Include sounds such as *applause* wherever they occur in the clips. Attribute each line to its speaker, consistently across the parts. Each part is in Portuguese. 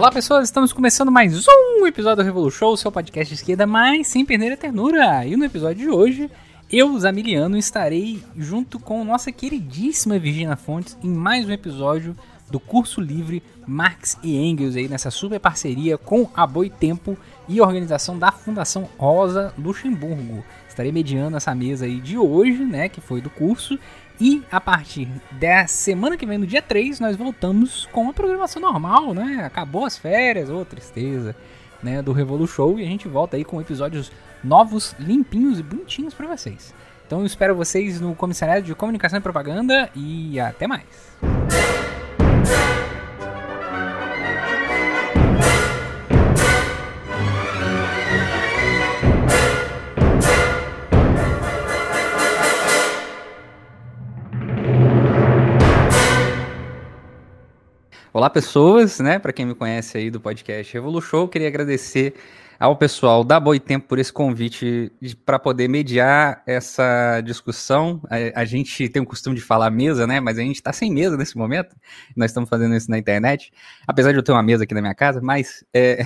Speaker 1: Olá pessoas, estamos começando mais um episódio do Revolution, seu podcast de esquerda, mas sem perder a ternura. E no episódio de hoje, eu, Zamiliano, estarei junto com nossa queridíssima Virginia Fontes em mais um episódio do curso livre Marx e Engels aí nessa super parceria com a Boitempo e organização da Fundação Rosa Luxemburgo. Estarei mediando essa mesa aí de hoje, né, que foi do curso, e a partir da semana que vem, no dia 3, nós voltamos com a programação normal, né? Acabou as férias, ô oh, tristeza, né, do Revolu Show e a gente volta aí com episódios novos, limpinhos e bonitinhos para vocês. Então eu espero vocês no Comissariado de Comunicação e Propaganda e até mais. Olá, pessoas, né? Para quem me conhece aí do podcast Revolution, queria agradecer ao pessoal da Boitempo por esse convite para poder mediar essa discussão. A, a, gente tem o costume de falar mesa, né? Mas a gente está sem mesa nesse momento. Nós estamos fazendo isso na internet, apesar de eu ter uma mesa aqui na minha casa, mas é,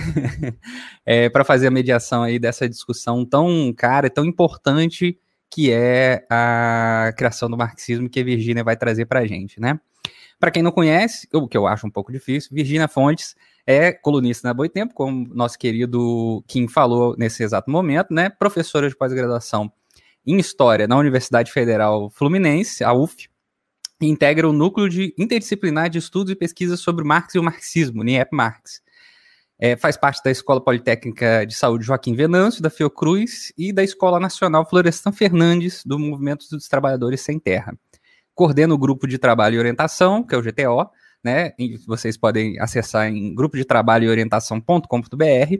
Speaker 1: *laughs* é para fazer a mediação aí dessa discussão tão cara e tão importante que é a criação do marxismo que a Virgínia vai trazer para a gente, né? Para quem não conhece, o que eu acho um pouco difícil, Virginia Fontes é colunista na Boitempo, como nosso querido Kim falou nesse exato momento, né? Professora de pós-graduação em História na Universidade Federal Fluminense, a UF, e integra o Núcleo de Interdisciplinar de Estudos e Pesquisas sobre Marx e o Marxismo, NIEP Marx. É, faz parte da Escola Politécnica de Saúde Joaquim Venâncio, da Fiocruz, e da Escola Nacional Florestan Fernandes, do Movimento dos Trabalhadores Sem Terra coordena o grupo de trabalho e orientação, que é o GTO, né? Vocês podem acessar em grupo de trabalho e orientação.com.br.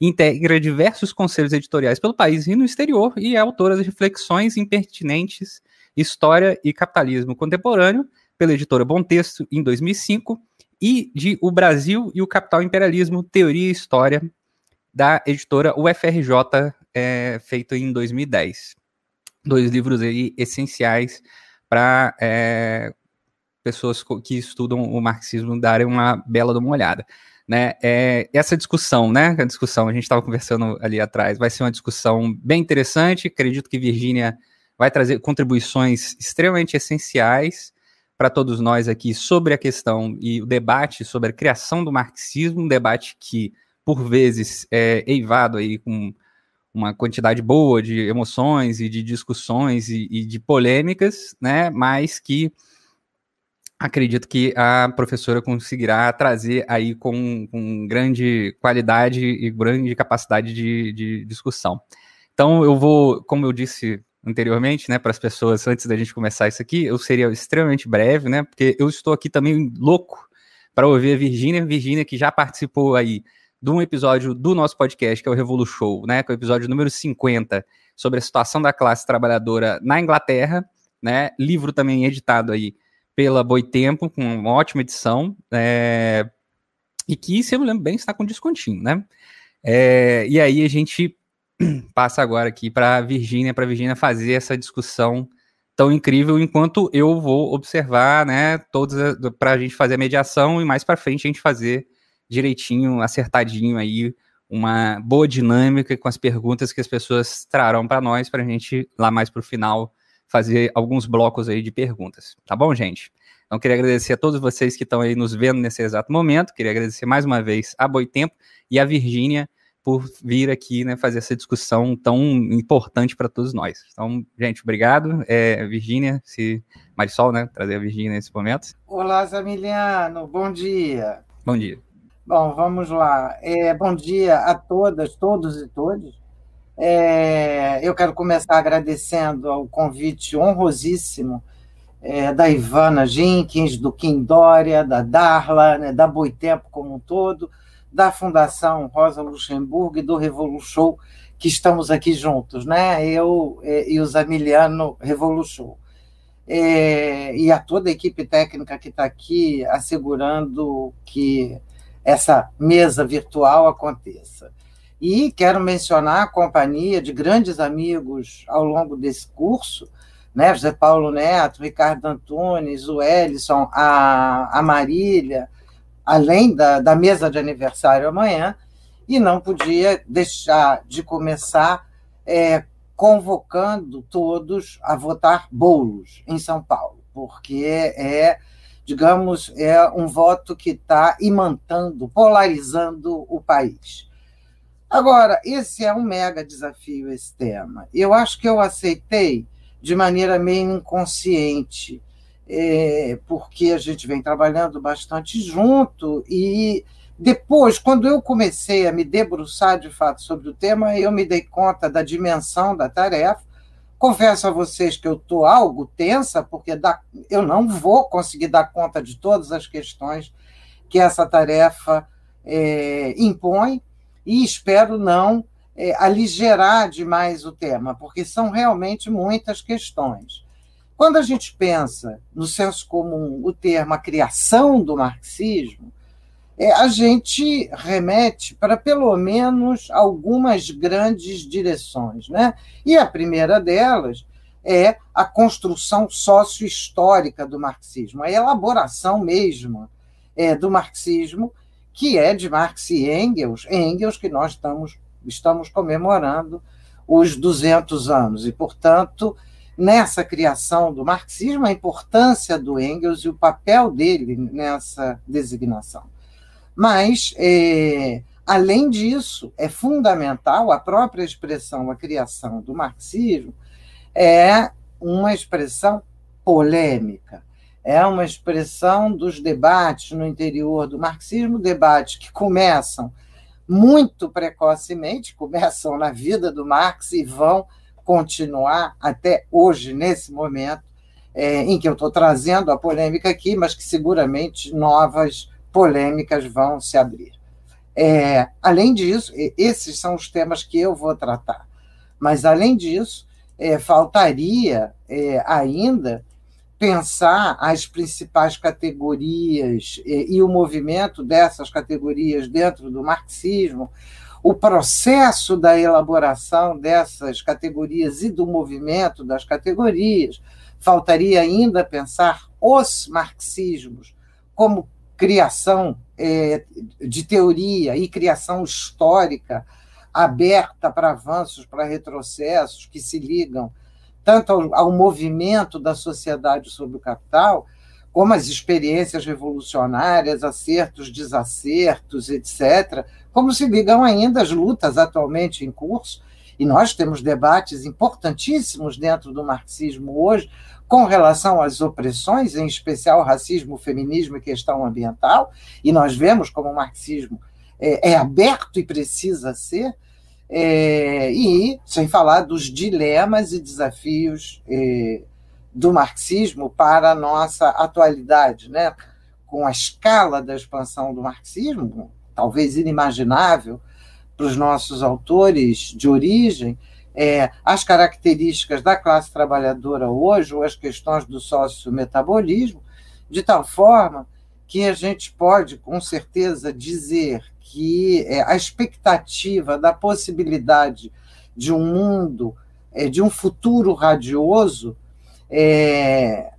Speaker 1: Integra diversos conselhos editoriais pelo país e no exterior e é autora de reflexões impertinentes, história e capitalismo contemporâneo, pela editora Bom Texto em 2005, e de O Brasil e o Capital Imperialismo, Teoria e História, da editora UFRJ, é, feito em 2010. Dois livros aí essenciais para é, pessoas que estudam o marxismo darem uma bela de uma olhada. Né, é, essa discussão, né, a discussão, a gente estava conversando ali atrás, vai ser uma discussão bem interessante, acredito que Virgínia vai trazer contribuições extremamente essenciais para todos nós aqui sobre a questão e o debate sobre a criação do marxismo, um debate que, por vezes, é eivado aí com uma quantidade boa de emoções e de discussões e, e de polêmicas, né? Mas que acredito que a professora conseguirá trazer aí com, com grande qualidade e grande capacidade de, de, discussão. Então, eu vou, como eu disse anteriormente, né, para as pessoas antes da gente começar isso aqui, eu seria extremamente breve, né, porque eu estou aqui também louco para ouvir a Virgínia, Virgínia que já participou aí de um episódio do nosso podcast, que é o Revolu Show, né, que é o episódio número 50, sobre a situação da classe trabalhadora na Inglaterra, né, livro também editado aí pela Boitempo, com uma ótima edição, é, e que, se eu me lembro bem, está com descontinho, né, é, e aí a gente *clears throat* passa agora aqui para a Virgínia, para a Virgínia fazer essa discussão tão incrível, enquanto eu vou observar, né, todos para a gente fazer a mediação e mais para frente a gente fazer direitinho, acertadinho aí, uma boa dinâmica com as perguntas que as pessoas trarão para nós, para a gente, lá mais para o final, fazer alguns blocos aí de perguntas. Tá bom, gente? Então, queria agradecer a todos vocês que estão aí nos vendo nesse exato momento. Queria agradecer mais uma vez a Boitempo e a Virgínia por vir aqui né, fazer essa discussão tão importante para todos nós. Então, gente, obrigado. É, Virgínia, se Marisol, né, trazer a Virgínia nesse momento.
Speaker 2: Olá, Zamiliano, bom dia.
Speaker 1: Bom dia.
Speaker 2: Bom, vamos lá. É, bom dia a todas, todos e todas. É, eu quero começar agradecendo ao convite honrosíssimo é, da Ivana Jenkins, do Kim Dória, da Darla, né, da Boitempo como um todo, da Fundação Rosa Luxemburgo e do Revolution, que estamos aqui juntos, né? Eu é, e o Zamiliano Revolution. É, e a toda a equipe técnica que está aqui assegurando que essa mesa virtual aconteça. E quero mencionar a companhia de grandes amigos ao longo desse curso, né? José Paulo Neto, Ricardo Antunes, o Ellison, a, a Marília, além da, da mesa de aniversário amanhã, e não podia deixar de começar é, convocando todos a votar bolos em São Paulo, porque é, digamos, é um voto que está imantando, polarizando o país. Agora, esse é um mega desafio, esse tema. Eu acho que eu aceitei de maneira meio inconsciente, é, porque a gente vem trabalhando bastante junto e depois, quando eu comecei a me debruçar de fato sobre o tema, eu me dei conta da dimensão da tarefa. Confesso a vocês que eu estou algo tensa, porque dá, eu não vou conseguir dar conta de todas as questões que essa tarefa é, impõe, e espero não é, aligerar demais o tema, porque são realmente muitas questões. Quando a gente pensa no senso comum o termo a criação do marxismo, é, a gente remete para pelo menos algumas grandes direções. Né? E a primeira delas é a construção sócio-histórica do marxismo, a elaboração mesmo é, do marxismo, que é de Marx e Engels, Engels que nós estamos, estamos comemorando os 200 anos, e, portanto, nessa criação do marxismo, a importância do Engels e o papel dele nessa designação. Mas, é, além disso, é fundamental a própria expressão, a criação do marxismo, é uma expressão polêmica, é uma expressão dos debates no interior do marxismo, debates que começam muito precocemente, começam na vida do Marx e vão continuar até hoje, nesse momento, é, em que eu estou trazendo a polêmica aqui, mas que seguramente novas polêmicas vão se abrir. É, além disso, esses são os temas que eu vou tratar. Mas, além disso, é, faltaria é, ainda pensar as principais categorias e, e o movimento dessas categorias dentro do marxismo, o processo da elaboração dessas categorias e do movimento das categorias. Faltaria ainda pensar os marxismos como criação é, de teoria e criação histórica aberta para avanços, para retrocessos que se ligam tanto ao, ao movimento da sociedade sobre o capital, como as experiências revolucionárias, acertos, desacertos, etc., como se ligam ainda as lutas atualmente em curso. E nós temos debates importantíssimos dentro do marxismo hoje com relação às opressões, em especial racismo, feminismo e questão ambiental, e nós vemos como o marxismo é, é aberto e precisa ser, é, e sem falar dos dilemas e desafios é, do marxismo para a nossa atualidade, né? com a escala da expansão do marxismo, talvez inimaginável para os nossos autores de origem, é, as características da classe trabalhadora hoje, ou as questões do sócio-metabolismo, de tal forma que a gente pode, com certeza, dizer que é, a expectativa da possibilidade de um mundo, é, de um futuro radioso, é,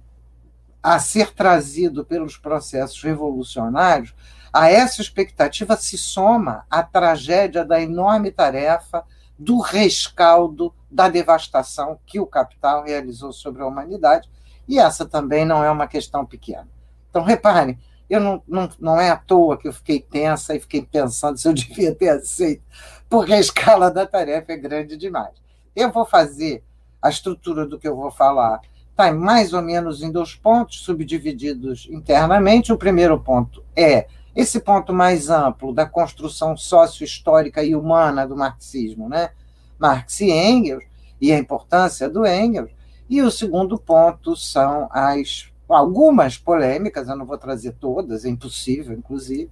Speaker 2: a ser trazido pelos processos revolucionários, a essa expectativa se soma a tragédia da enorme tarefa do rescaldo da devastação que o capital realizou sobre a humanidade, e essa também não é uma questão pequena. Então, reparem, eu não, não, não é à toa que eu fiquei tensa e fiquei pensando se eu *laughs* devia ter aceito, porque a escala da tarefa é grande demais. Eu vou fazer a estrutura do que eu vou falar está mais ou menos em dois pontos, subdivididos internamente. O primeiro ponto é esse ponto mais amplo da construção sócio-histórica e humana do marxismo, né? Marx e Engels, e a importância do Engels. E o segundo ponto são as algumas polêmicas, eu não vou trazer todas, é impossível, inclusive,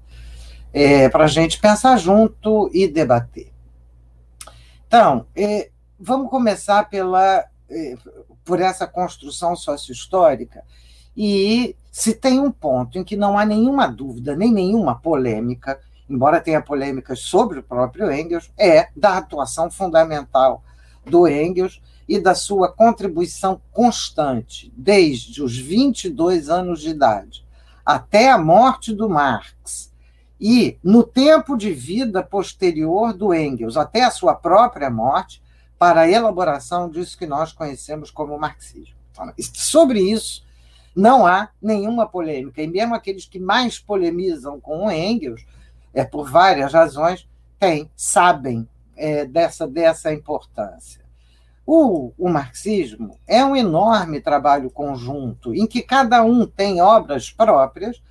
Speaker 2: é, para a gente pensar junto e debater. Então, é, vamos começar pela, é, por essa construção sócio-histórica e se tem um ponto em que não há nenhuma dúvida, nem nenhuma polêmica, embora tenha polêmicas sobre o próprio Engels, é da atuação fundamental do Engels e da sua contribuição constante, desde os 22 anos de idade até a morte do Marx, e no tempo de vida posterior do Engels, até a sua própria morte, para a elaboração disso que nós conhecemos como marxismo. Então, sobre isso, não há nenhuma polêmica, e mesmo aqueles que mais polemizam com o Engels, é, por várias razões, têm, sabem é, dessa, dessa importância. O, o, marxismo é um enorme trabalho conjunto, em que cada um tem obras próprias,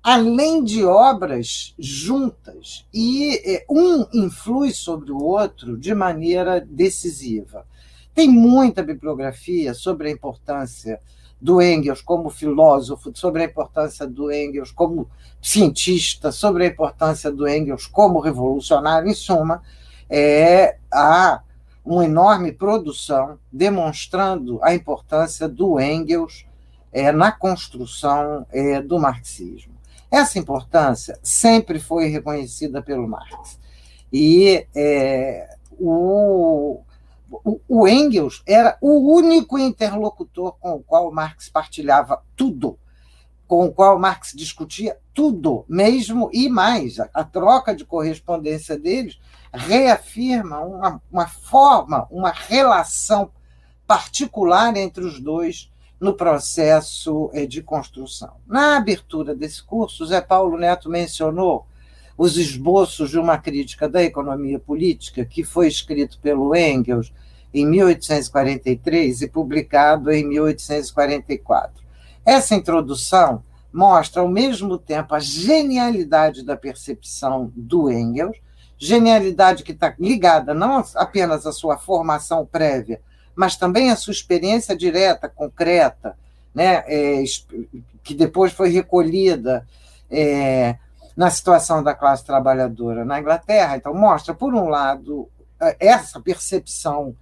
Speaker 2: além de obras juntas, e é, um influi sobre o outro de maneira decisiva. Tem muita bibliografia sobre a importância do Engels como filósofo, sobre a importância do Engels como cientista, sobre a importância do Engels como revolucionário, em suma, é, há uma enorme produção demonstrando a importância do Engels é, na construção é, do marxismo. Essa importância sempre foi reconhecida pelo Marx. E é, o, o, o, Engels era o único interlocutor com o qual Marx partilhava tudo, com o qual Marx discutia tudo, mesmo e mais. A, a troca de correspondência deles reafirma uma, uma forma, uma relação particular entre os dois no processo eh, de construção. Na abertura desse curso, Zé Paulo Neto mencionou os esboços de uma crítica da economia política, que foi escrito pelo Engels em 1843 e publicado em 1844. Essa introdução mostra, ao mesmo tempo, a genialidade da percepção do Engels, genialidade que está ligada não apenas à sua formação prévia, mas também a sua experiência direta, concreta, né, é, que depois foi recolhida é, na situação da classe trabalhadora na Inglaterra. Então, mostra, por um lado, essa percepção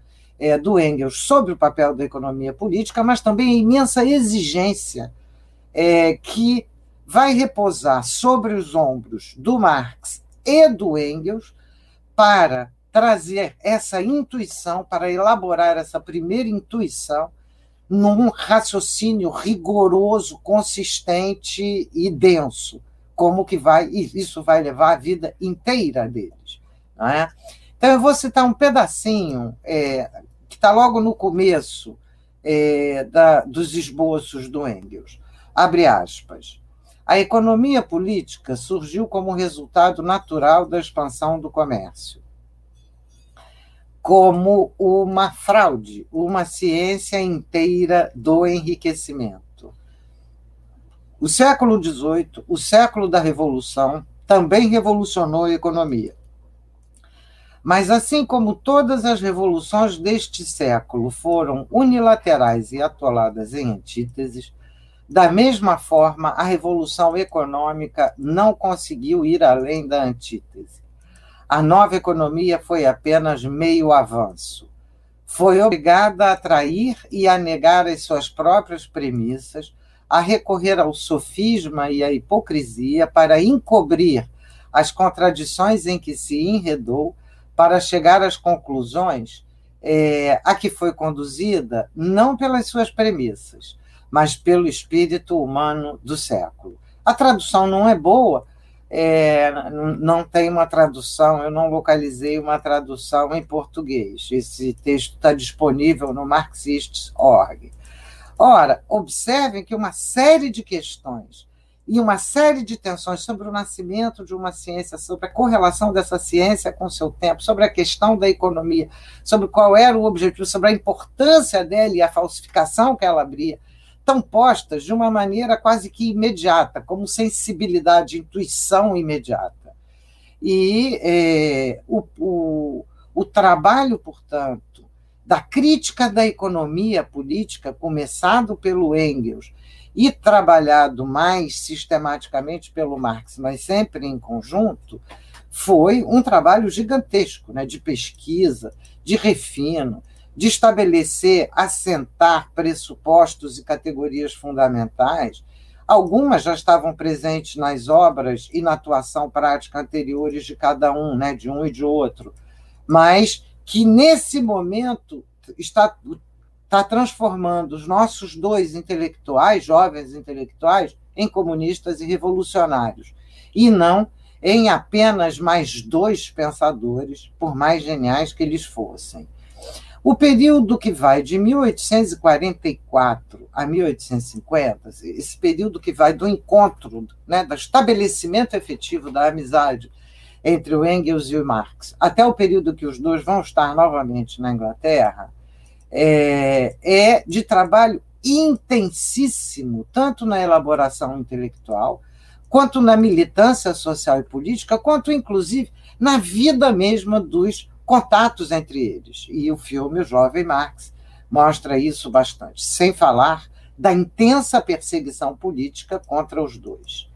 Speaker 2: é, do Engels sobre o papel da economia política, mas também a imensa exigência é, que vai repousar sobre os ombros do Marx e do Engels para trazer essa intuição, para elaborar essa primeira intuição num raciocínio rigoroso, consistente e denso, como que vai isso vai levar a vida inteira deles. Não é? Então eu vou citar um pedacinho é, está logo no começo é, da, dos esboços do Engels. Abre aspas. A economia política surgiu como resultado natural da expansão do comércio como uma fraude, uma ciência inteira do enriquecimento. O século XVIII, o século da Revolução, também revolucionou a economia. Mas, assim como todas as revoluções deste século foram unilaterais e atoladas em antíteses, da mesma forma, a revolução econômica não conseguiu ir além da antítese a nova economia foi apenas meio avanço. Foi obrigada a atrair e a negar as suas próprias premissas, a recorrer ao sofisma e à hipocrisia para encobrir as contradições em que se enredou, para chegar às conclusões é, a que foi conduzida não pelas suas premissas, mas pelo espírito humano do século. A tradução não é boa, é, não tem uma tradução, eu não localizei uma tradução em português. Esse texto está disponível no Marxists.org. Ora, observem que uma série de questões e uma série de tensões sobre o nascimento de uma ciência, sobre a correlação dessa ciência com seu tempo, sobre a questão da economia, sobre qual era o objetivo, sobre a importância dela e a falsificação que ela abria, estão postas de uma maneira quase que imediata, como sensibilidade, intuição imediata. E é, o, o, o trabalho, portanto, da crítica da economia política, começado pelo Engels e trabalhado mais sistematicamente pelo Marx, mas sempre em conjunto, foi um trabalho gigantesco né, de pesquisa, de refino, de estabelecer, assentar pressupostos e categorias fundamentais, algumas já estavam presentes nas obras e na atuação prática anteriores de cada um, né, de um e de outro, mas que nesse momento está, está transformando os nossos dois intelectuais, jovens intelectuais, em comunistas e revolucionários, e não em apenas mais dois pensadores, por mais geniais que eles fossem. O período que vai de 1844 a 1850, esse período que vai do encontro, né, do estabelecimento efetivo da amizade entre o Engels e o Marx, até o período que os dois vão estar novamente na Inglaterra, é, é de trabalho intensíssimo, tanto na elaboração intelectual, quanto na militância social e política, quanto, inclusive, na vida mesma dos contatos entre eles. E o filme O Jovem Marx mostra isso bastante, sem falar da intensa perseguição política contra os dois.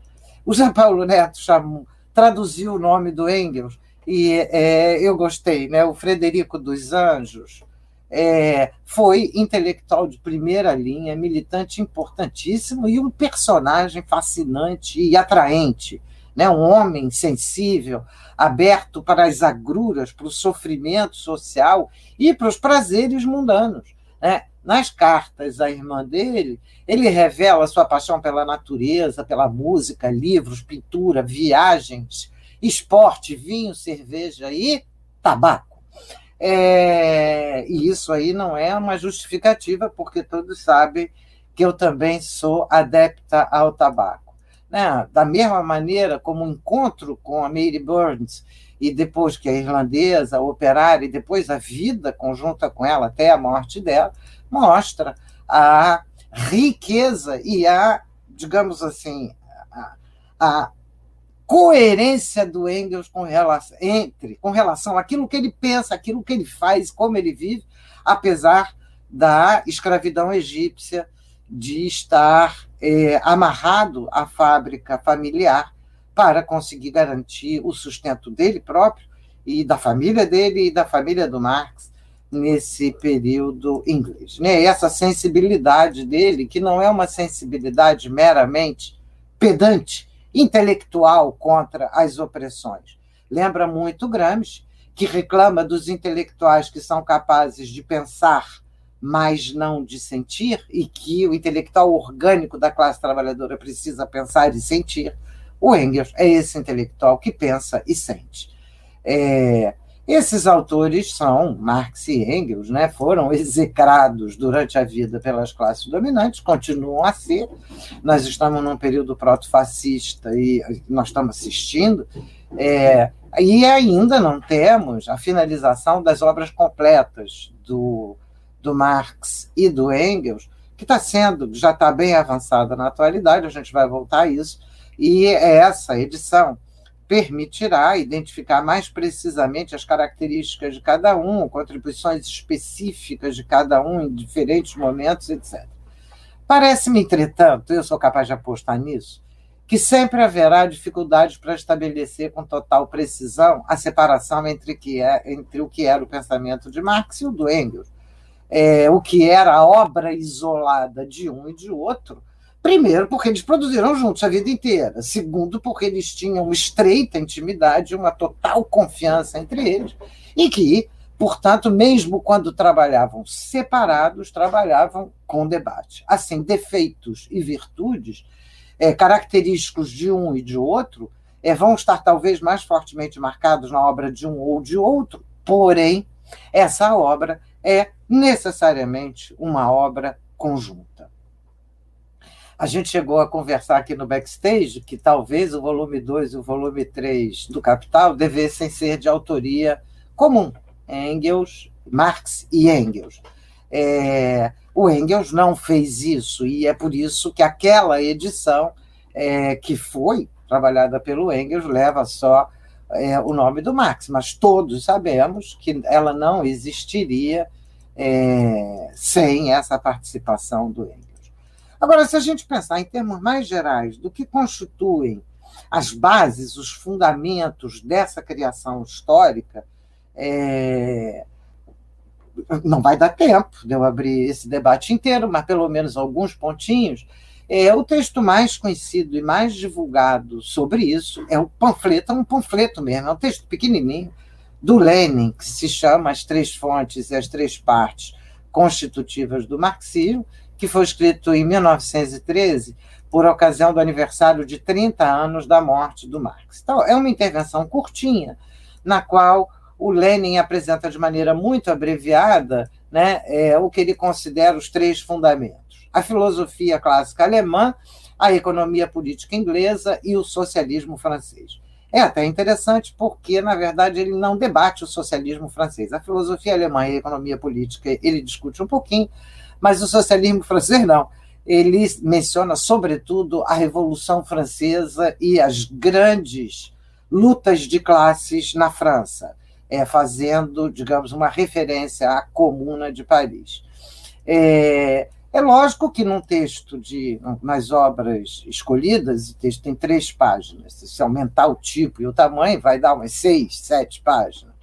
Speaker 2: O Jean Paulo Neto chamou, traduziu o nome do Engels e é, eu gostei, né? O Frederico dos Anjos é, foi intelectual de primeira linha, militante importantíssimo e um personagem fascinante e atraente né? um homem sensível, aberto para as agruras, para o sofrimento social e para os prazeres mundanos. Né? Nas cartas à irmã dele, ele revela sua paixão pela natureza, pela música, livros, pintura, viagens, esporte, vinho, cerveja e tabaco. É, e isso aí não é uma justificativa, porque todos sabem que eu também sou adepta ao tabaco né? da mesma maneira como o encontro com a Mary Burns e depois que a irlandesa, a operária, e depois a vida conjunta com ela até a morte dela, mostra a riqueza e a, digamos assim, a, a coerência do Engels com relação, entre, com relação àquilo que ele pensa, aquilo que ele faz, como ele vive, apesar da escravidão egípcia de estar é, amarrado à fábrica familiar para conseguir garantir o sustento dele próprio e da família dele e da família do Marx nesse período inglês. Né? Essa sensibilidade dele, que não é uma sensibilidade meramente pedante, intelectual contra as opressões. Lembra muito Gramsci, que reclama dos intelectuais que são capazes de pensar mas não de sentir, e que o intelectual orgânico da classe trabalhadora precisa pensar e sentir, o Engels é esse intelectual que pensa e sente. É, esses autores são Marx e Engels, né, foram execrados durante a vida pelas classes dominantes, continuam a ser. Nós estamos num período proto-fascista e nós estamos assistindo, é, e ainda não temos a finalização das obras completas do do Marx e do Engels, que está sendo, já está bem avançada na atualidade, a gente vai voltar a isso, e essa edição permitirá identificar mais precisamente as características de cada um, contribuições específicas de cada um em diferentes momentos, etc. Parece-me, entretanto, eu sou capaz de apostar nisso, que sempre haverá dificuldades para estabelecer com total precisão a separação entre, que é, entre o que era o pensamento de Marx e o do Engels é, o que era a obra isolada de um e de outro, primeiro, porque eles produziram juntos a vida inteira, segundo, porque eles tinham estreita intimidade, uma total confiança entre eles, e que, portanto, mesmo quando trabalhavam separados, trabalhavam com debate. Assim, defeitos e virtudes é, característicos de um e de outro é, vão estar talvez mais fortemente marcados na obra de um ou de outro, porém, essa obra é necessariamente uma obra conjunta. A gente chegou a conversar aqui no backstage que talvez o volume 2 e o volume 3 do Capital devessem ser de autoria comum, Engels, Marx e Engels. É, o Engels não fez isso, e é por isso que aquela edição é, que foi trabalhada pelo Engels leva só é, o nome do Marx, mas todos sabemos que ela não existiria é, sem essa participação do Engels. Agora, se a gente pensar em termos mais gerais do que constituem as bases, os fundamentos dessa criação histórica, é, não vai dar tempo de eu abrir esse debate inteiro, mas pelo menos alguns pontinhos. É, o texto mais conhecido e mais divulgado sobre isso é o panfleto, é um panfleto mesmo, é um texto pequenininho, do Lenin, que se chama As Três Fontes e as Três Partes Constitutivas do Marxismo, que foi escrito em 1913 por ocasião do aniversário de 30 anos da morte do Marx. Então, é uma intervenção curtinha, na qual o Lenin apresenta de maneira muito abreviada né, é, o que ele considera os três fundamentos: a filosofia clássica alemã, a economia política inglesa e o socialismo francês. É até interessante porque, na verdade, ele não debate o socialismo francês. A filosofia alemã e a economia política ele discute um pouquinho, mas o socialismo francês não. Ele menciona, sobretudo, a Revolução Francesa e as grandes lutas de classes na França, é, fazendo, digamos, uma referência à Comuna de Paris. É, é lógico que num texto de nas obras escolhidas, o texto tem três páginas. Se aumentar o tipo e o tamanho, vai dar umas seis, sete páginas.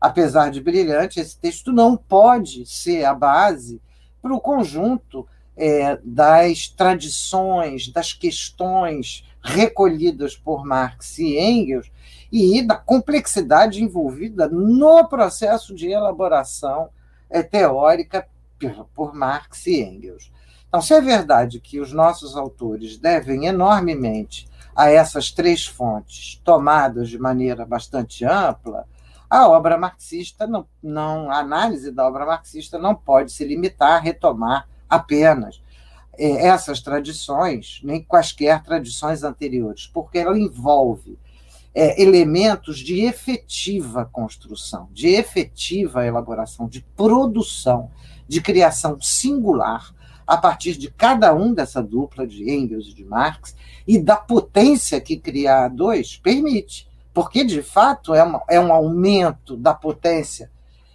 Speaker 2: Apesar de brilhante, esse texto não pode ser a base para o conjunto é, das tradições, das questões recolhidas por Marx e Engels e da complexidade envolvida no processo de elaboração é, teórica por Marx e Engels. Então, se é verdade que os nossos autores devem enormemente a essas três fontes, tomadas de maneira bastante ampla, a obra marxista não, não a análise da obra marxista não pode se limitar a retomar apenas é, essas tradições, nem quaisquer tradições anteriores, porque ela envolve é, elementos de efetiva construção, de efetiva elaboração, de produção de criação singular a partir de cada um dessa dupla de Engels e de Marx e da potência que criar dois permite, porque de fato é, uma, é um aumento da potência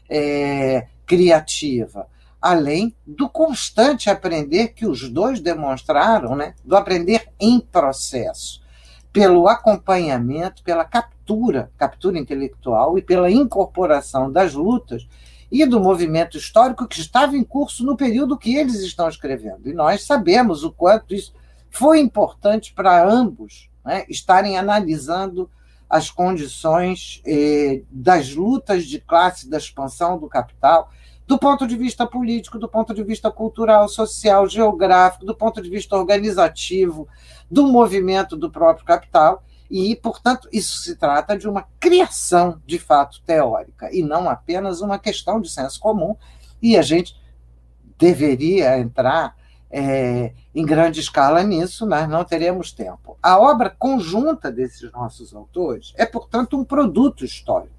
Speaker 2: é, criativa, além do constante aprender que os dois demonstraram, né, do aprender em processo, pelo acompanhamento, pela captura, captura intelectual e pela incorporação das lutas e do movimento histórico que estava em curso no período que eles estão escrevendo. E nós sabemos o quanto isso foi importante para ambos né, estarem analisando as condições eh, das lutas de classe, da expansão do capital, do ponto de vista político, do ponto de vista cultural, social, geográfico, do ponto de vista organizativo, do movimento do próprio capital e, portanto, isso se trata de uma criação de fato teórica e não apenas uma questão de senso comum. E a gente deveria entrar é, em grande escala nisso, mas não teremos tempo. A obra conjunta desses nossos autores é, portanto, um produto histórico,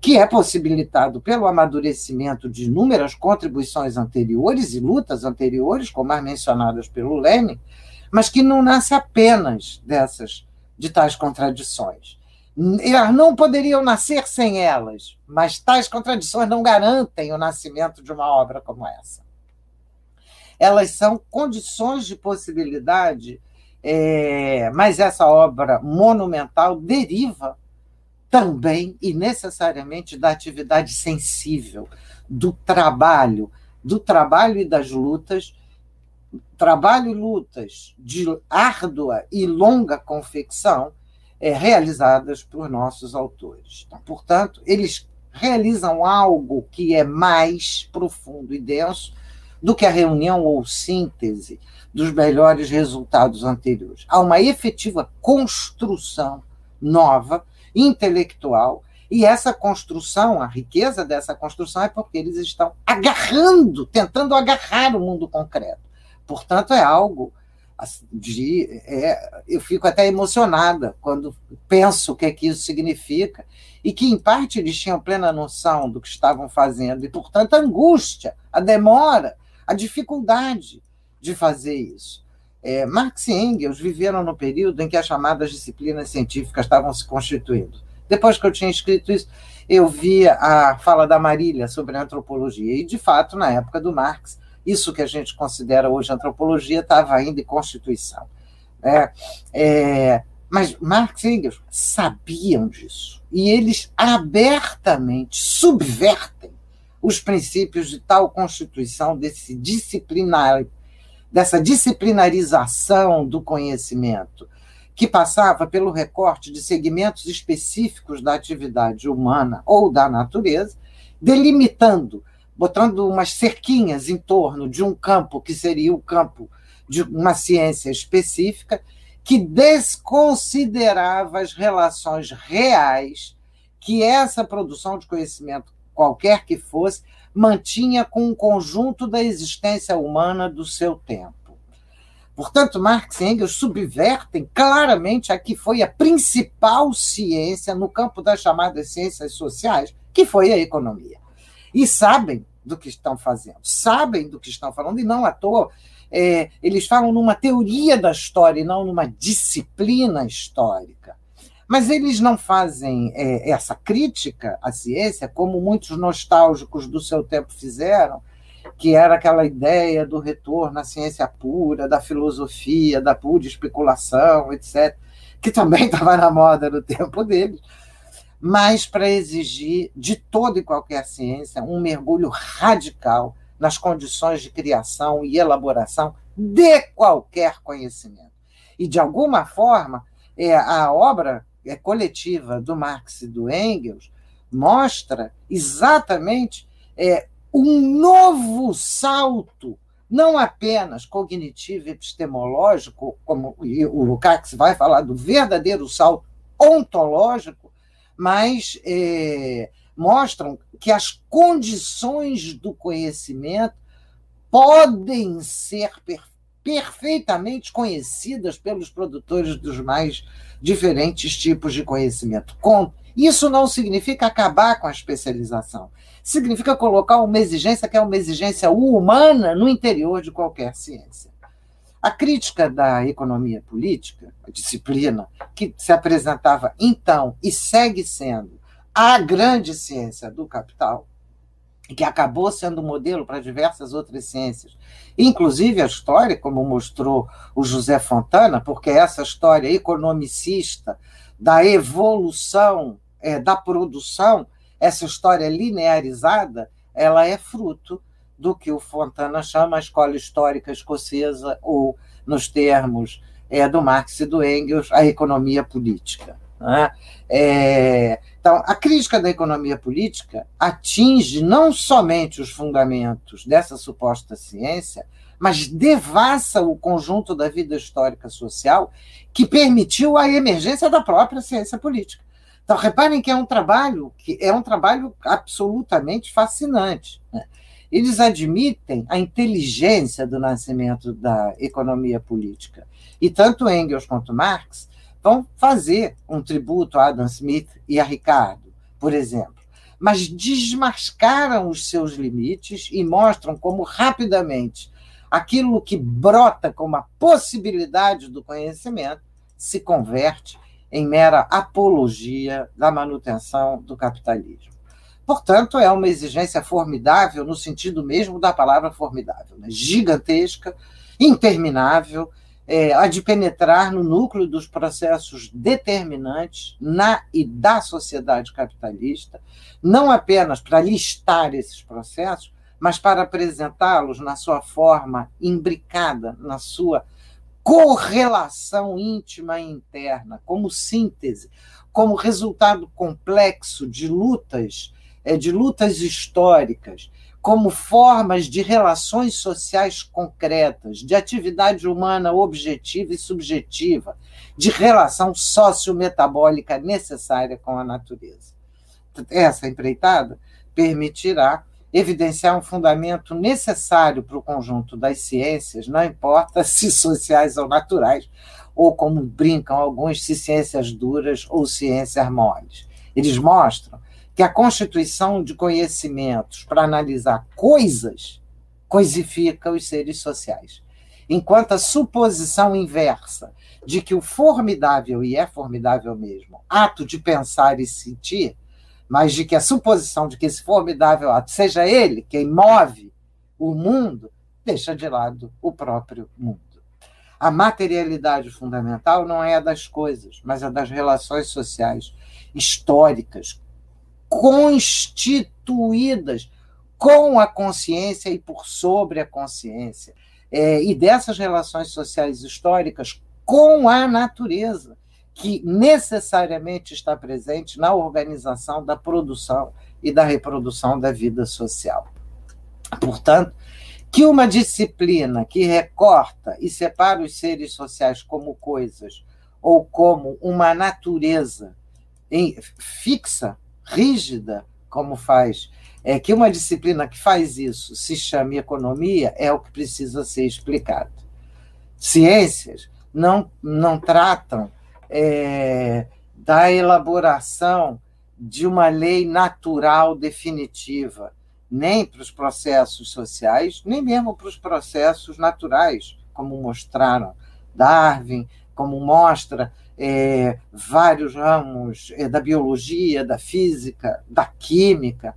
Speaker 2: que é possibilitado pelo amadurecimento de inúmeras contribuições anteriores e lutas anteriores, como as mencionadas pelo Lenin, mas que não nasce apenas dessas de tais contradições. Elas não poderiam nascer sem elas, mas tais contradições não garantem o nascimento de uma obra como essa. Elas são condições de possibilidade, é, mas essa obra monumental deriva também e necessariamente da atividade sensível, do trabalho, do trabalho e das lutas trabalho e lutas de árdua e longa confecção é, realizadas por nossos autores. Então, portanto, eles realizam algo que é mais profundo e denso do que a reunião ou síntese dos melhores resultados anteriores. Há uma efetiva construção nova, intelectual, e essa construção, a riqueza dessa construção é porque eles estão agarrando, tentando agarrar o mundo concreto. Portanto, é algo assim, de. É, eu fico até emocionada quando penso o que, é que isso significa, e que, em parte, eles tinham plena noção do que estavam fazendo, e, portanto, a angústia, a demora, a dificuldade de fazer isso. É, Marx e Engels viveram no período em que as chamadas disciplinas científicas estavam se constituindo. Depois que eu tinha escrito isso, eu via a fala da Marília sobre a antropologia, e, de fato, na época do Marx, isso que a gente considera hoje antropologia estava ainda em Constituição. Né? É, mas Marx e Engels sabiam disso. E eles abertamente subvertem os princípios de tal Constituição, desse disciplinar, dessa disciplinarização do conhecimento, que passava pelo recorte de segmentos específicos da atividade humana ou da natureza, delimitando botando umas cerquinhas em torno de um campo que seria o campo de uma ciência específica que desconsiderava as relações reais que essa produção de conhecimento, qualquer que fosse, mantinha com um conjunto da existência humana do seu tempo. Portanto, Marx e Engels subvertem claramente a que foi a principal ciência no campo das chamadas ciências sociais, que foi a economia. E sabem do que estão fazendo, sabem do que estão falando, e não à toa. É, eles falam numa teoria da história e não numa disciplina histórica. Mas eles não fazem é, essa crítica à ciência, como muitos nostálgicos do seu tempo fizeram, que era aquela ideia do retorno à ciência pura, da filosofia, da pura especulação, etc., que também *laughs* estava na moda no tempo deles, mas para exigir de toda e qualquer ciência um mergulho radical nas condições de criação e elaboração de qualquer conhecimento. E, de alguma forma, é, a obra é, coletiva do Marx e do Engels mostra exatamente é, um novo salto, não apenas cognitivo e epistemológico, como o Lukács vai falar do verdadeiro salto ontológico, mas é, mostram que as condições do conhecimento podem ser per perfeitamente conhecidas pelos produtores dos mais diferentes tipos de conhecimento. Com isso não significa acabar com a especialização. Significa colocar uma exigência que é uma exigência humana no interior de qualquer ciência. A crítica da economia política, a disciplina, que se apresentava então e segue sendo a grande ciência do capital, que acabou sendo modelo para diversas outras ciências, inclusive a história, como mostrou o José Fontana, porque essa história economicista da evolução é, da produção, essa história linearizada, ela é fruto do que o Fontana chama a escola histórica escocesa, ou, nos termos é, do Marx e do Engels, a economia política. Né? É, então, a crítica da economia política atinge não somente os fundamentos dessa suposta ciência, mas devassa o conjunto da vida histórica social que permitiu a emergência da própria ciência política. Então, reparem que é um trabalho que é um trabalho absolutamente fascinante. Né? Eles admitem a inteligência do nascimento da economia política. E tanto Engels quanto Marx vão fazer um tributo a Adam Smith e a Ricardo, por exemplo. Mas desmascaram os seus limites e mostram como rapidamente aquilo que brota como a possibilidade do conhecimento se converte em mera apologia da manutenção do capitalismo. Portanto, é uma exigência formidável, no sentido mesmo da palavra formidável, né? gigantesca, interminável, é, a de penetrar no núcleo dos processos determinantes na e da sociedade capitalista, não apenas para listar esses processos, mas para apresentá-los na sua forma imbricada, na sua correlação íntima e interna, como síntese, como resultado complexo de lutas é, de lutas históricas, como formas de relações sociais concretas, de atividade humana objetiva e subjetiva, de relação sociometabólica necessária com a natureza. Essa empreitada permitirá evidenciar um fundamento necessário para o conjunto das ciências, não importa *laughs* se sociais ou naturais, ou como brincam alguns, se ciências duras ou ciências moles. Eles mostram que a constituição de conhecimentos para analisar coisas coisifica os seres sociais. Enquanto a suposição inversa de que o formidável, e é formidável mesmo, ato de pensar e sentir, mas de que a suposição de que esse formidável ato seja ele quem move o mundo, deixa de lado o próprio mundo. A materialidade fundamental não é a das coisas, mas a das relações sociais históricas, constituídas com a consciência e por sobre a consciência, é, e dessas relações sociais históricas com a natureza, que necessariamente está presente na organização da produção e da reprodução da vida social. Portanto, que uma disciplina que recorta e separa os seres sociais como coisas ou como uma natureza fixa, rígida, como faz, é que uma disciplina que faz isso se chame economia, é o que precisa ser explicado. Ciências não, não tratam é, da elaboração de uma lei natural definitiva, nem para os processos sociais, nem mesmo para os processos naturais, como mostraram Darwin, como mostra é, vários ramos é, da biologia, da física, da química.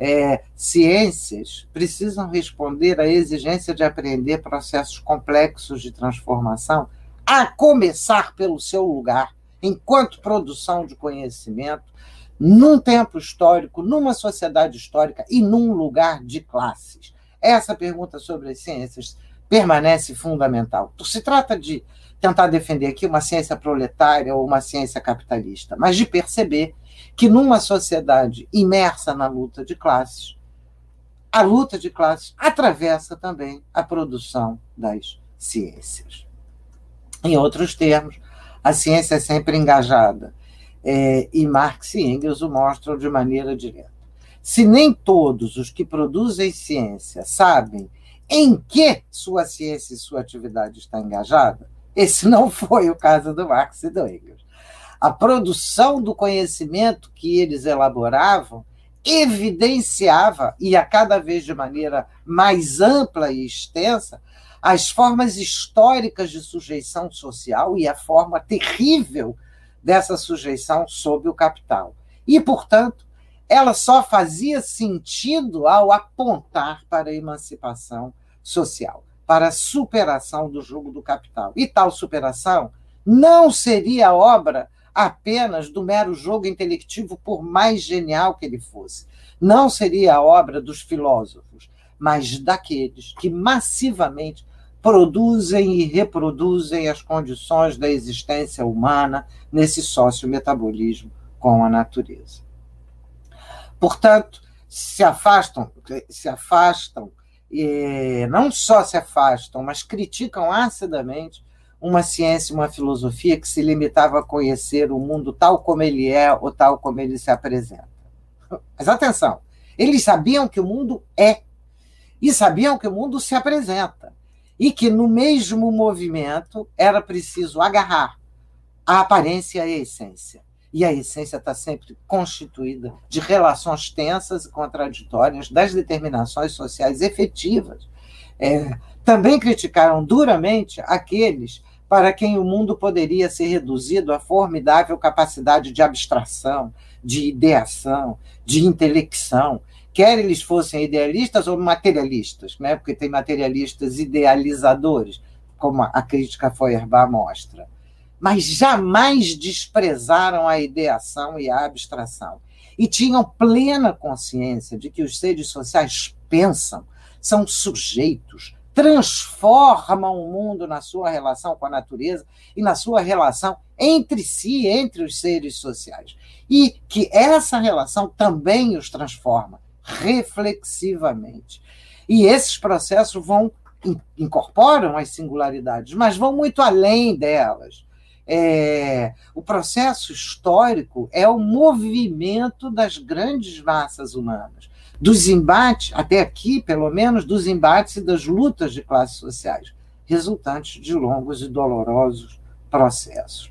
Speaker 2: É, ciências precisam responder à exigência de aprender processos complexos de transformação, a começar pelo seu lugar, enquanto produção de conhecimento, num tempo histórico, numa sociedade histórica e num lugar de classes? Essa pergunta sobre as ciências permanece fundamental. Se trata de tentar defender aqui uma ciência proletária ou uma ciência capitalista, mas de perceber que numa sociedade imersa na luta de classes, a luta de classes atravessa também a produção das ciências. Em outros termos, a ciência é sempre engajada é, e Marx e Engels o mostram de maneira direta. Se nem todos os que produzem ciência sabem em que sua ciência e sua atividade está engajada, esse não foi o caso do Marx e do Engels. A produção do conhecimento que eles elaboravam evidenciava, e a cada vez de maneira mais ampla e extensa, as formas históricas de sujeição social e a forma terrível dessa sujeição sob o capital. E, portanto, ela só fazia sentido ao apontar para a emancipação social, para a superação do jogo do capital. E tal superação não seria obra apenas do mero jogo intelectivo, por mais genial que ele fosse. Não seria obra dos filósofos, mas daqueles que massivamente produzem e reproduzem as condições da existência humana nesse sócio-metabolismo com a natureza. Portanto, se afastam, se afastam, e não só se afastam, mas criticam acidamente uma ciência, uma filosofia que se limitava a conhecer o mundo tal como ele é ou tal como ele se apresenta. *laughs* Mas atenção, eles sabiam que o mundo é e sabiam que o mundo se apresenta e que no mesmo movimento era preciso agarrar a aparência e a essência. E a essência está sempre constituída de relações tensas e contraditórias das determinações sociais efetivas. É, também criticaram duramente aqueles para quem o mundo poderia ser reduzido à formidável capacidade de abstração, de ideação, de intelecção, quer eles fossem idealistas ou materialistas, né? porque tem materialistas idealizadores, como a crítica Feuerbach mostra. Mas jamais desprezaram a ideação e a abstração. E tinham plena consciência de que os seres sociais pensam, são sujeitos, transformam o mundo na sua relação com a natureza e na sua relação entre si, entre os seres sociais. E que essa relação também os transforma reflexivamente. E esses processos vão incorporam as singularidades, mas vão muito além delas. É, o processo histórico é o movimento das grandes massas humanas, dos embates, até aqui, pelo menos, dos embates e das lutas de classes sociais, resultantes de longos e dolorosos processos.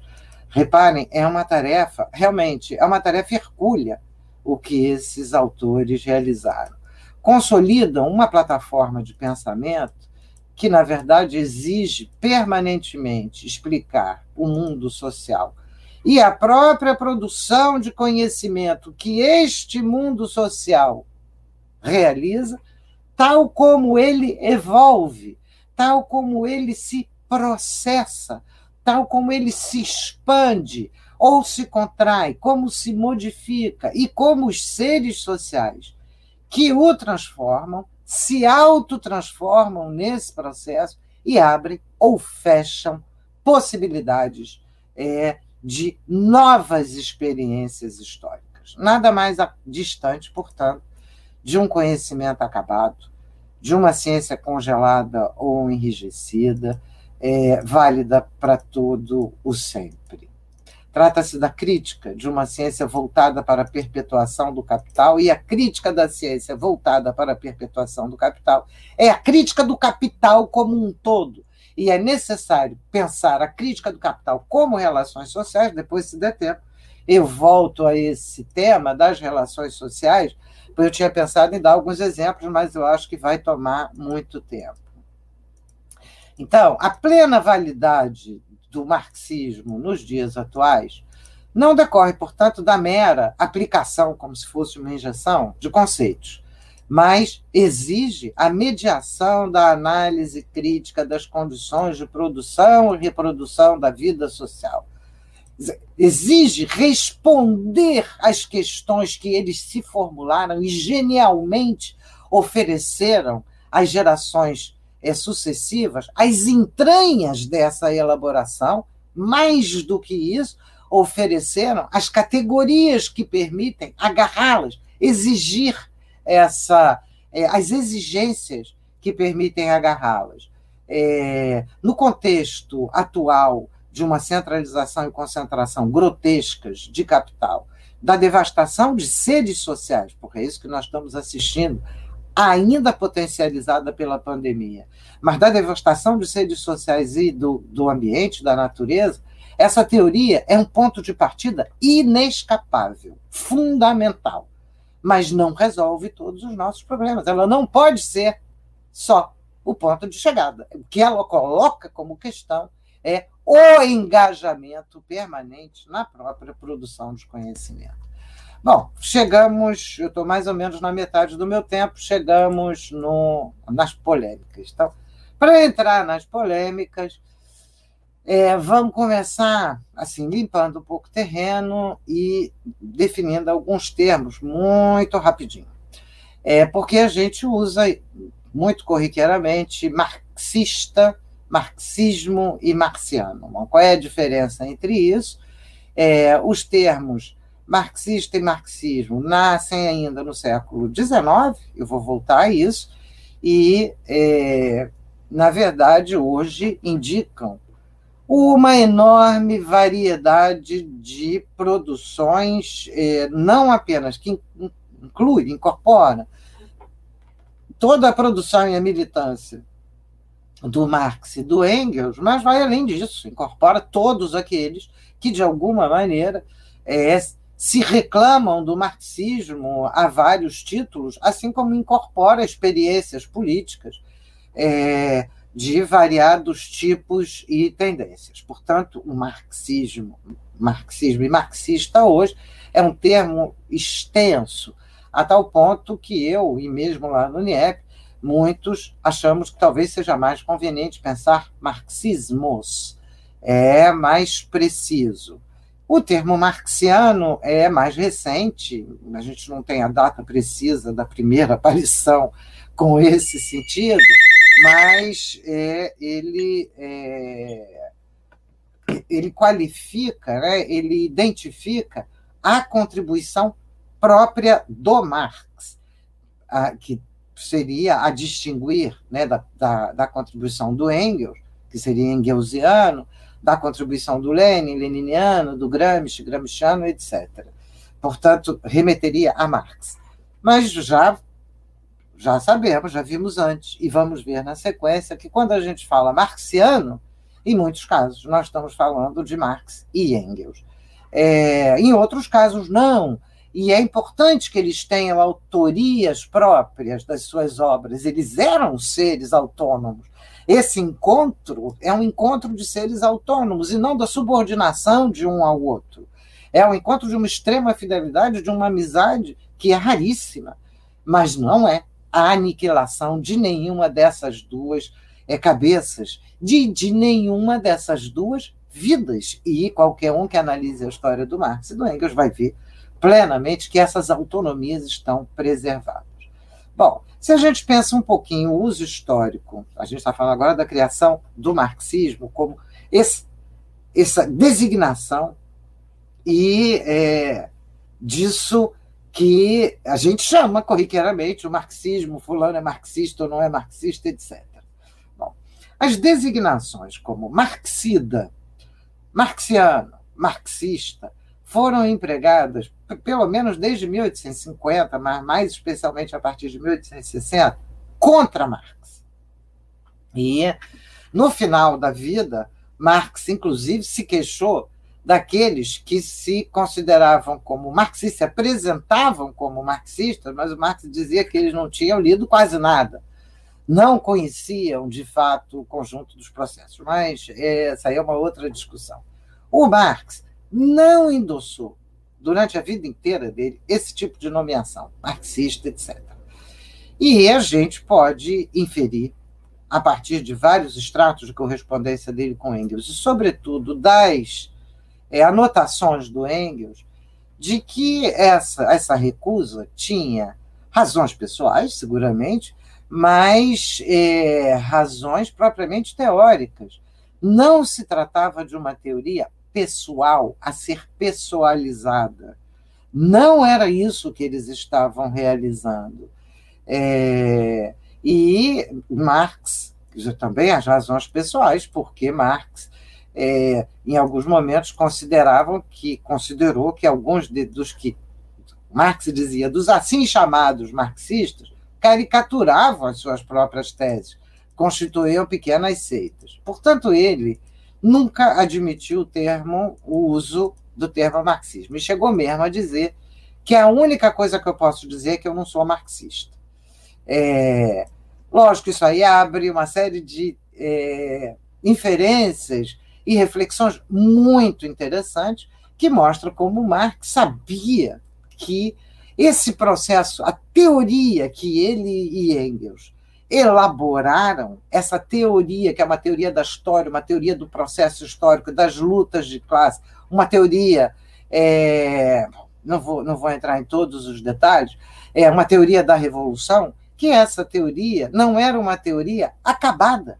Speaker 2: Reparem, é uma tarefa, realmente, é uma tarefa hercúlea o que esses autores realizaram. Consolidam uma plataforma de pensamento que, na verdade, exige permanentemente explicar o mundo social. E a própria produção de conhecimento que este mundo social realiza, tal como ele evolve, tal como ele se processa, tal como ele se expande, ou se contrai, como se modifica e como os seres sociais que o transformam se autotransformam nesse processo e abrem ou fecham possibilidades é, de novas experiências históricas. Nada mais distante, portanto, de um conhecimento acabado, de uma ciência congelada ou enrijecida, é, válida para todo o sempre. Trata-se da crítica de uma ciência voltada para a perpetuação do capital, e a crítica da ciência voltada para a perpetuação do capital é a crítica do capital como um todo. E é necessário pensar a crítica do capital como relações sociais, depois, se der tempo, eu volto a esse tema das relações sociais, porque eu tinha pensado em dar alguns exemplos, mas eu acho que vai tomar muito tempo. Então, a plena validade do marxismo nos dias atuais não decorre, portanto, da mera aplicação, como se fosse uma injeção, de conceitos, mas exige a mediação da análise crítica das condições de produção e reprodução da vida social. Exige responder às questões que eles se formularam e genialmente ofereceram às gerações é, sucessivas, as entranhas dessa elaboração, mais do que isso, ofereceram as categorias que permitem agarrá-las, exigir essa, é, as exigências que permitem agarrá-las. É, no contexto atual de uma centralização e concentração grotescas de capital, da devastação de sedes sociais, porque é isso que nós estamos assistindo ainda potencializada pela pandemia, mas da devastação de sedes sociais e do, do ambiente, da natureza, essa teoria é um ponto de partida inescapável, fundamental, mas não resolve todos os nossos problemas. Ela não pode ser só o ponto de chegada. O que ela coloca como questão é o engajamento permanente na própria produção de conhecimento. Bom, chegamos, eu estou mais ou menos na metade do meu tempo, chegamos no, nas polêmicas. Então, para entrar nas polêmicas, é, vamos começar assim limpando um pouco o terreno e definindo alguns termos muito rapidinho. É, porque a gente usa muito corriqueiramente marxista, marxismo e marxiano. Qual é a diferença entre isso? É, os termos marxista e marxismo nascem ainda no século XIX, eu vou voltar a isso, e, é, na verdade, hoje indicam uma enorme variedade de produções, é, não apenas que inclui, incorpora toda a produção e a militância do Marx e do Engels, mas vai além disso, incorpora todos aqueles que, de alguma maneira, é, se reclamam do marxismo a vários títulos, assim como incorpora experiências políticas é, de variados tipos e tendências. Portanto, o marxismo, marxismo e marxista hoje é um termo extenso, a tal ponto que eu, e mesmo lá no NIEP, muitos achamos que talvez seja mais conveniente pensar marxismos, é mais preciso. O termo marxiano é mais recente, a gente não tem a data precisa da primeira *laughs* aparição com esse sentido, mas é, ele, é, ele qualifica, né, ele identifica a contribuição própria do Marx, a, que seria a distinguir né, da, da, da contribuição do Engels, que seria engelsiano, da contribuição do Lenin, leniniano, do Gramsci, gramsciano, etc. Portanto, remeteria a Marx. Mas já já sabemos, já vimos antes, e vamos ver na sequência, que quando a gente fala marxiano, em muitos casos, nós estamos falando de Marx e Engels. É, em outros casos, não. E é importante que eles tenham autorias próprias das suas obras. Eles eram seres autônomos. Esse encontro é um encontro de seres autônomos e não da subordinação de um ao outro. É um encontro de uma extrema fidelidade, de uma amizade que é raríssima, mas não é a aniquilação de nenhuma dessas duas é, cabeças, de, de nenhuma dessas duas vidas. E qualquer um que analise a história do Marx e do Engels vai ver plenamente que essas autonomias estão preservadas. Bom, se a gente pensa um pouquinho o uso histórico, a gente está falando agora da criação do marxismo como esse, essa designação e é, disso que a gente chama corriqueiramente o marxismo, fulano é marxista ou não é marxista, etc. Bom, as designações como marxida, marxiano, marxista, foram empregadas, pelo menos desde 1850, mas mais especialmente a partir de 1860, contra Marx. E, no final da vida, Marx, inclusive, se queixou daqueles que se consideravam como marxistas, se apresentavam como marxistas, mas o Marx dizia que eles não tinham lido quase nada, não conheciam de fato o conjunto dos processos. Mas essa aí é uma outra discussão. O Marx não endossou, durante a vida inteira dele, esse tipo de nomeação, marxista, etc. E a gente pode inferir, a partir de vários extratos de correspondência dele com Engels, e, sobretudo, das é, anotações do Engels de que essa, essa recusa tinha razões pessoais, seguramente, mas é, razões propriamente teóricas. Não se tratava de uma teoria pessoal a ser pessoalizada. Não era isso que eles estavam realizando. É, e Marx, também as razões pessoais, porque Marx é, em alguns momentos, consideravam que considerou que alguns de, dos que Marx dizia, dos assim chamados marxistas, caricaturavam as suas próprias teses, constituíam pequenas seitas. Portanto, ele nunca admitiu o termo, o uso do termo marxismo, e chegou mesmo a dizer que a única coisa que eu posso dizer é que eu não sou marxista. É, lógico, isso aí abre uma série de é, inferências e reflexões muito interessantes que mostram como Marx sabia que esse processo, a teoria que ele e Engels elaboraram, essa teoria, que é uma teoria da história, uma teoria do processo histórico, das lutas de classe, uma teoria. É, não, vou, não vou entrar em todos os detalhes, é uma teoria da revolução, que essa teoria não era uma teoria acabada.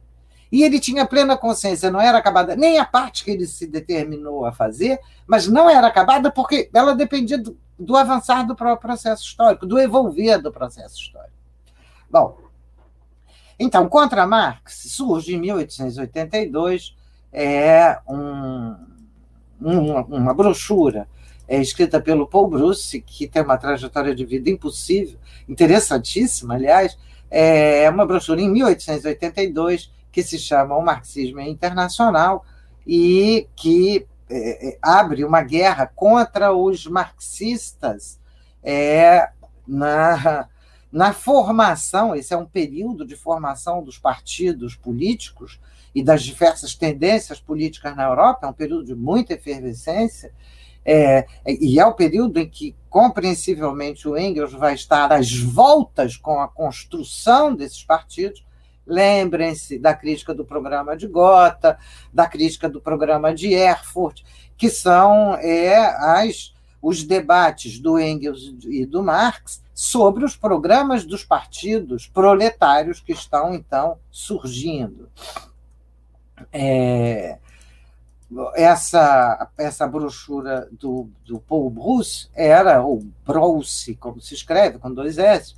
Speaker 2: E ele tinha plena consciência, não era acabada nem a parte que ele se determinou a fazer, mas não era acabada porque ela dependia do, do avançar do próprio processo histórico, do evolver do processo histórico. Bom, então, contra Marx surge em 1882 é, um, um, uma brochura é, escrita pelo Paul Bruce, que tem uma trajetória de vida impossível, interessantíssima, aliás, é uma brochura em 1882 que se chama O Marxismo Internacional e que é, é, abre uma guerra contra os marxistas é, na, na formação, esse é um período de formação dos partidos políticos e das diversas tendências políticas na Europa, é um período de muita efervescência, é, e é o período em que, compreensivelmente, o Engels vai estar às voltas com a construção desses partidos, Lembrem-se da crítica do programa de Gotha, da crítica do programa de Erfurt, que são é, as, os debates do Engels e do Marx sobre os programas dos partidos proletários que estão, então, surgindo. É, essa, essa brochura do, do Paul Bruce era, ou Bruce, como se escreve, com dois S,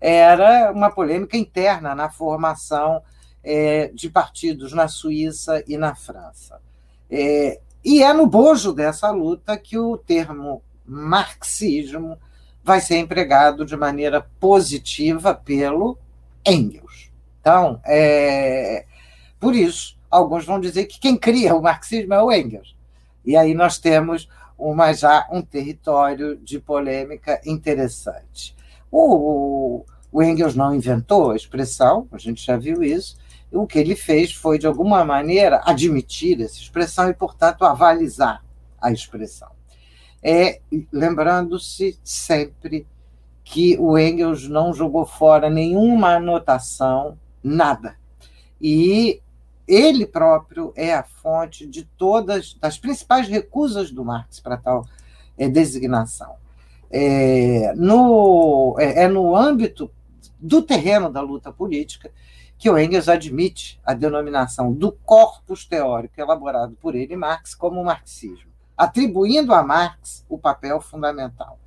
Speaker 2: era uma polêmica interna na formação é, de partidos na Suíça e na França. É, e é no bojo dessa luta que o termo marxismo vai ser empregado de maneira positiva pelo Engels. Então, é, por isso, alguns vão dizer que quem cria o marxismo é o Engels. E aí nós temos uma, já um território de polêmica interessante. O, o Engels não inventou a expressão, a gente já viu isso. O que ele fez foi, de alguma maneira, admitir essa expressão e, portanto, avalizar a expressão. É, lembrando-se sempre que o Engels não jogou fora nenhuma anotação, nada. E ele próprio é a fonte de todas das principais recusas do Marx para tal é, designação. É no, é, é no âmbito do terreno da luta política que o Engels admite a denominação do corpus teórico elaborado por ele, Marx, como marxismo, atribuindo a Marx o papel fundamental.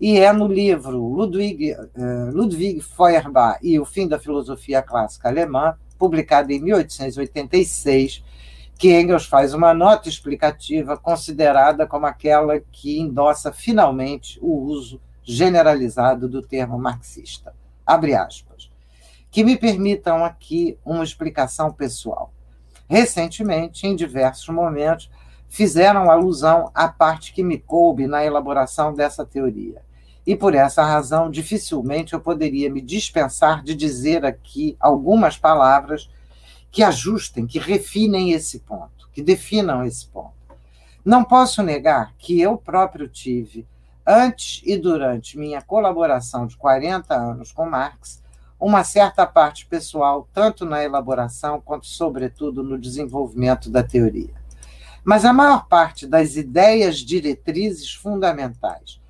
Speaker 2: e é no livro Ludwig, uh, Ludwig Feuerbach e o Fim da Filosofia Clássica Alemã, publicado em 1886, que Engels faz uma nota explicativa considerada como aquela que endossa finalmente o uso generalizado do termo marxista. Abre aspas. Que me permitam aqui uma explicação pessoal. Recentemente, em diversos momentos, fizeram alusão à parte que me coube na elaboração dessa teoria. E por essa razão, dificilmente eu poderia me dispensar de dizer aqui algumas palavras que ajustem, que refinem esse ponto, que definam esse ponto. Não posso negar que eu próprio tive, antes e durante minha colaboração de 40 anos com Marx, uma certa parte pessoal, tanto na elaboração quanto, sobretudo, no desenvolvimento da teoria. Mas a maior parte das ideias diretrizes fundamentais,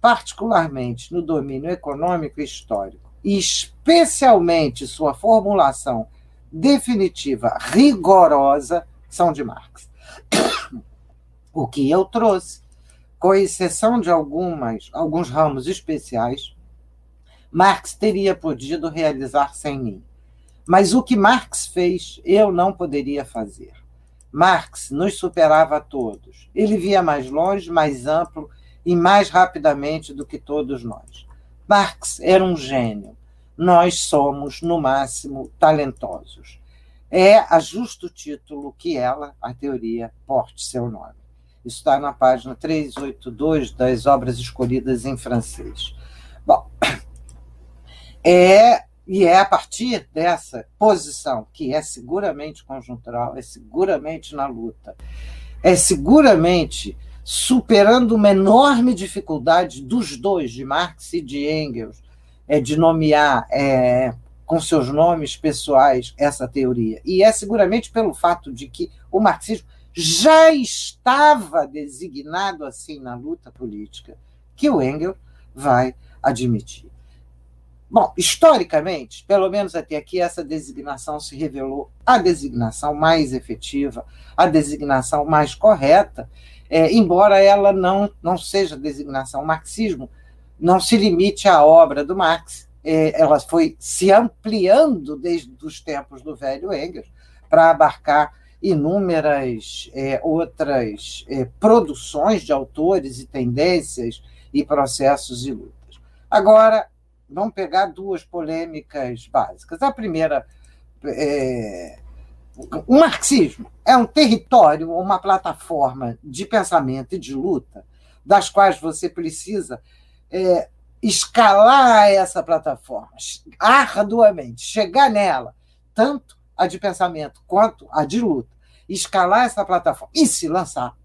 Speaker 2: particularmente no domínio econômico e histórico, e especialmente sua formulação definitiva, rigorosa, são de Marx. *coughs* O que eu trouxe, com exceção de algumas, alguns ramos especiais, Marx teria podido realizar sem mim. Mas o que Marx fez, eu não poderia fazer. Marx nos superava a todos. Ele via mais longe, mais amplo e mais rapidamente do que todos nós. Marx era um gênio nós somos, no máximo, talentosos. É a justo título que ela, a teoria, porte seu nome. Isso está na página 382 das obras escolhidas em francês. Bom, *clears throat* é, e é a partir dessa posição, que é seguramente conjuntural, é seguramente na luta, é seguramente superando uma enorme dificuldade dos dois, de Marx e de Engels, é, de nomear é, com seus nomes pessoais essa teoria. E é seguramente pelo fato de que o marxismo já estava designado assim na luta política que o Engels vai admitir. Bom, historicamente, pelo menos até aqui, essa designação se revelou a designação mais efetiva, a designação mais correta, é, embora ela não, não seja designação marxismo, não se limite à obra do Marx. É, ela foi se ampliando desde os tempos do velho Engels para abarcar inúmeras é, outras é, produções de autores e tendências e processos e lutas. Agora, vamos pegar duas polêmicas básicas. A primeira, é, o marxismo é um território, uma plataforma de pensamento e de luta, das quais você precisa é, escalar essa plataforma arduamente, chegar nela, tanto a de pensamento quanto a de luta, escalar essa plataforma e se lançar.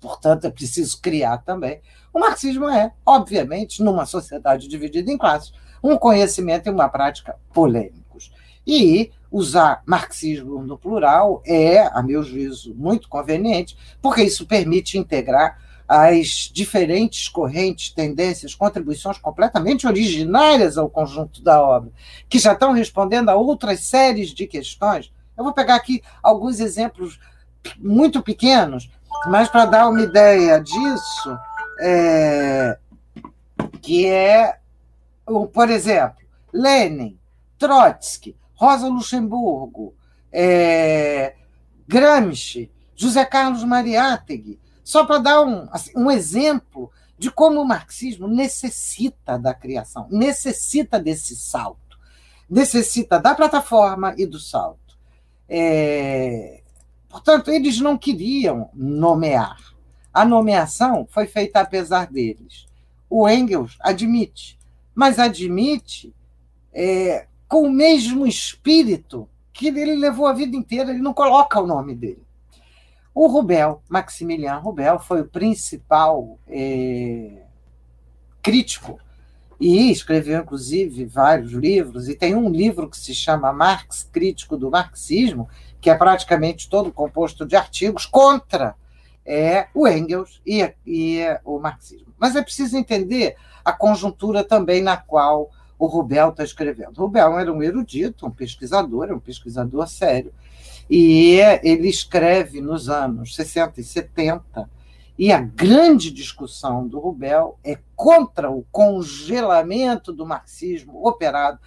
Speaker 2: Portanto, é preciso criar também. O marxismo é, obviamente, numa sociedade dividida em classes, um conhecimento e uma prática polêmicos. E usar marxismo no plural é, a meu juízo, muito conveniente, porque isso permite integrar as diferentes correntes, tendências, contribuições completamente originárias ao conjunto da obra, que já estão respondendo a outras séries de questões. Eu vou pegar aqui alguns exemplos muito pequenos, mas para dar uma ideia disso, é, que é, por exemplo, Lenin, Trotsky, Rosa Luxemburgo, é, Gramsci, José Carlos Mariátegui, só para dar um, assim, um exemplo de como o marxismo necessita da criação, necessita desse salto, necessita da plataforma e do salto. É... Portanto, eles não queriam nomear. A nomeação foi feita apesar deles. O Engels admite, mas admite é, com o mesmo espírito que ele levou a vida inteira, ele não coloca o nome dele. O Rubel, Maximiliano Rubel, foi o principal é, crítico e escreveu, inclusive, vários livros, e tem um livro que se chama Marx, Crítico do Marxismo, que é praticamente todo composto de artigos contra é, o Engels e, e o marxismo. Mas é preciso entender a conjuntura também na qual o Rubel está escrevendo. Rubel era um erudito, um pesquisador, um pesquisador sério, e ele escreve nos anos 60 e 70, E a grande discussão do Rubel é contra o congelamento do marxismo operado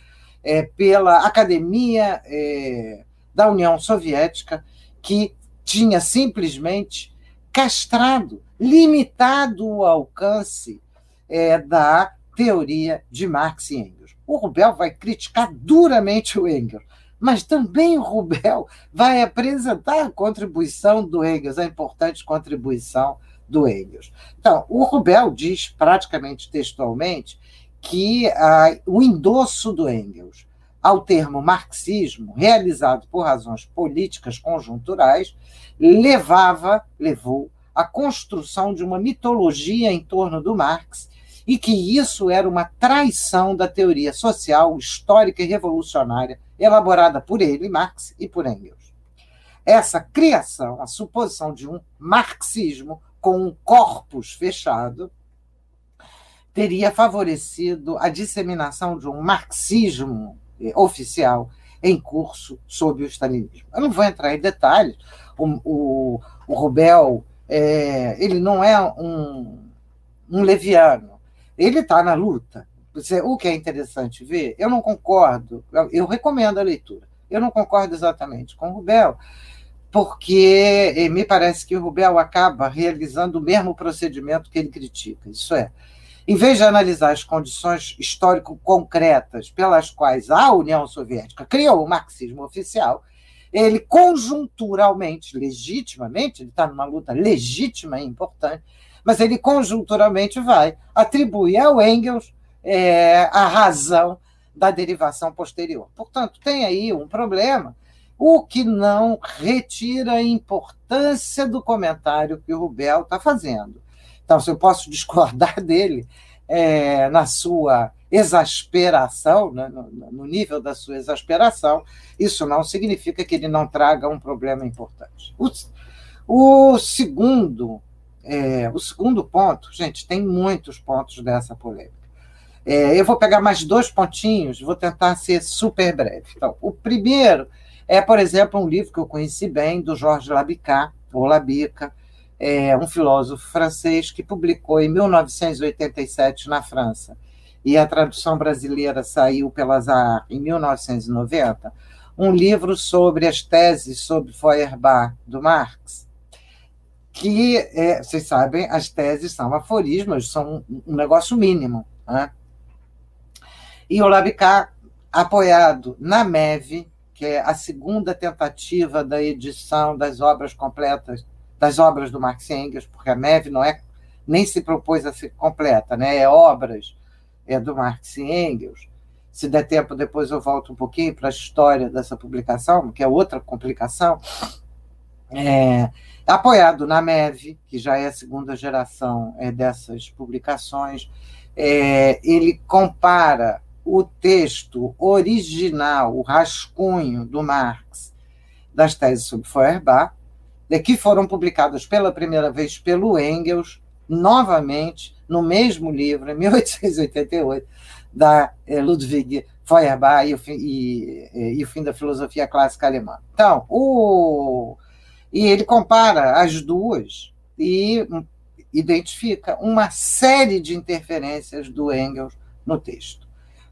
Speaker 2: é, pela Academia é, da União Soviética, que tinha simplesmente castrado, limitado o alcance é, da teoria de Marx e Engels. O Rubel vai criticar duramente o Engels, mas também o Rubel vai apresentar a contribuição do Engels, a importante contribuição do Engels. Então, o Rubel diz praticamente textualmente que ah, o endosso do Engels ao termo marxismo, realizado por razões políticas conjunturais, levava, levou à construção de uma mitologia em torno do Marx e que isso era uma traição da teoria social, histórica e revolucionária elaborada por ele, Marx, e por Engels. Essa criação, a suposição de um marxismo com um corpus fechado, teria favorecido a disseminação de um marxismo eh, oficial em curso sob o stalinismo. Eu não vou entrar em detalhes. O, o, o Rubel, é, ele não é um, um leviano. Ele está na luta. O que é interessante ver, eu não concordo, eu recomendo a leitura. Eu não concordo exatamente com o Rubel, porque eh, me parece que o Rubel acaba realizando o mesmo procedimento que ele critica. Isso é, em vez de analisar as condições histórico-concretas pelas quais a União Soviética criou o marxismo oficial, ele conjunturalmente, legitimamente, ele está numa luta legítima e importante, mas ele conjunturalmente vai atribuir ao Engels é, a razão da derivação posterior. Portanto, tem aí um problema, o que não retira a importância do comentário que o Rubel está fazendo. Então, se eu posso *laughs* discordar dele é, na sua exasperação, né, no, no, nível da sua exasperação, isso não significa que ele não traga um problema importante. O, o segundo, é, o segundo ponto, gente, tem muitos pontos dessa polêmica. É, eu vou pegar mais dois pontinhos, vou tentar ser super breve. Então, o primeiro é, por exemplo, um livro que eu conheci bem, do Georges Labica, ou Labica, é, um filósofo francês que publicou em 1987 na França, e a tradução brasileira saiu pela Zahar em 1990, um livro sobre as teses sobre Feuerbach do Marx, que, é, vocês sabem, as teses são aforismos, são um negócio mínimo. Né? E o Labicar, apoiado na MEV, que é a segunda tentativa da edição das obras completas das obras do Marx Engels, porque a MEV não é nem se propôs a ser completa, né? É obras é do Marx e Engels. Se der tempo, depois eu volto um pouquinho para a história dessa publicação, que é outra complicação. É, apoiado na MEV, que já é a segunda geração é, dessas publicações, é, ele compara o texto original, o rascunho do Marx, das teses sobre Feuerbach, que foram publicadas pela primeira vez pelo Engels, novamente, no mesmo livro, em 1888, da eh, Ludwig Feuerbach e o, fim, e, e o fim da filosofia clássica alemã. Então, o, e ele compara as duas e identifica uma série de interferências do Engels no texto.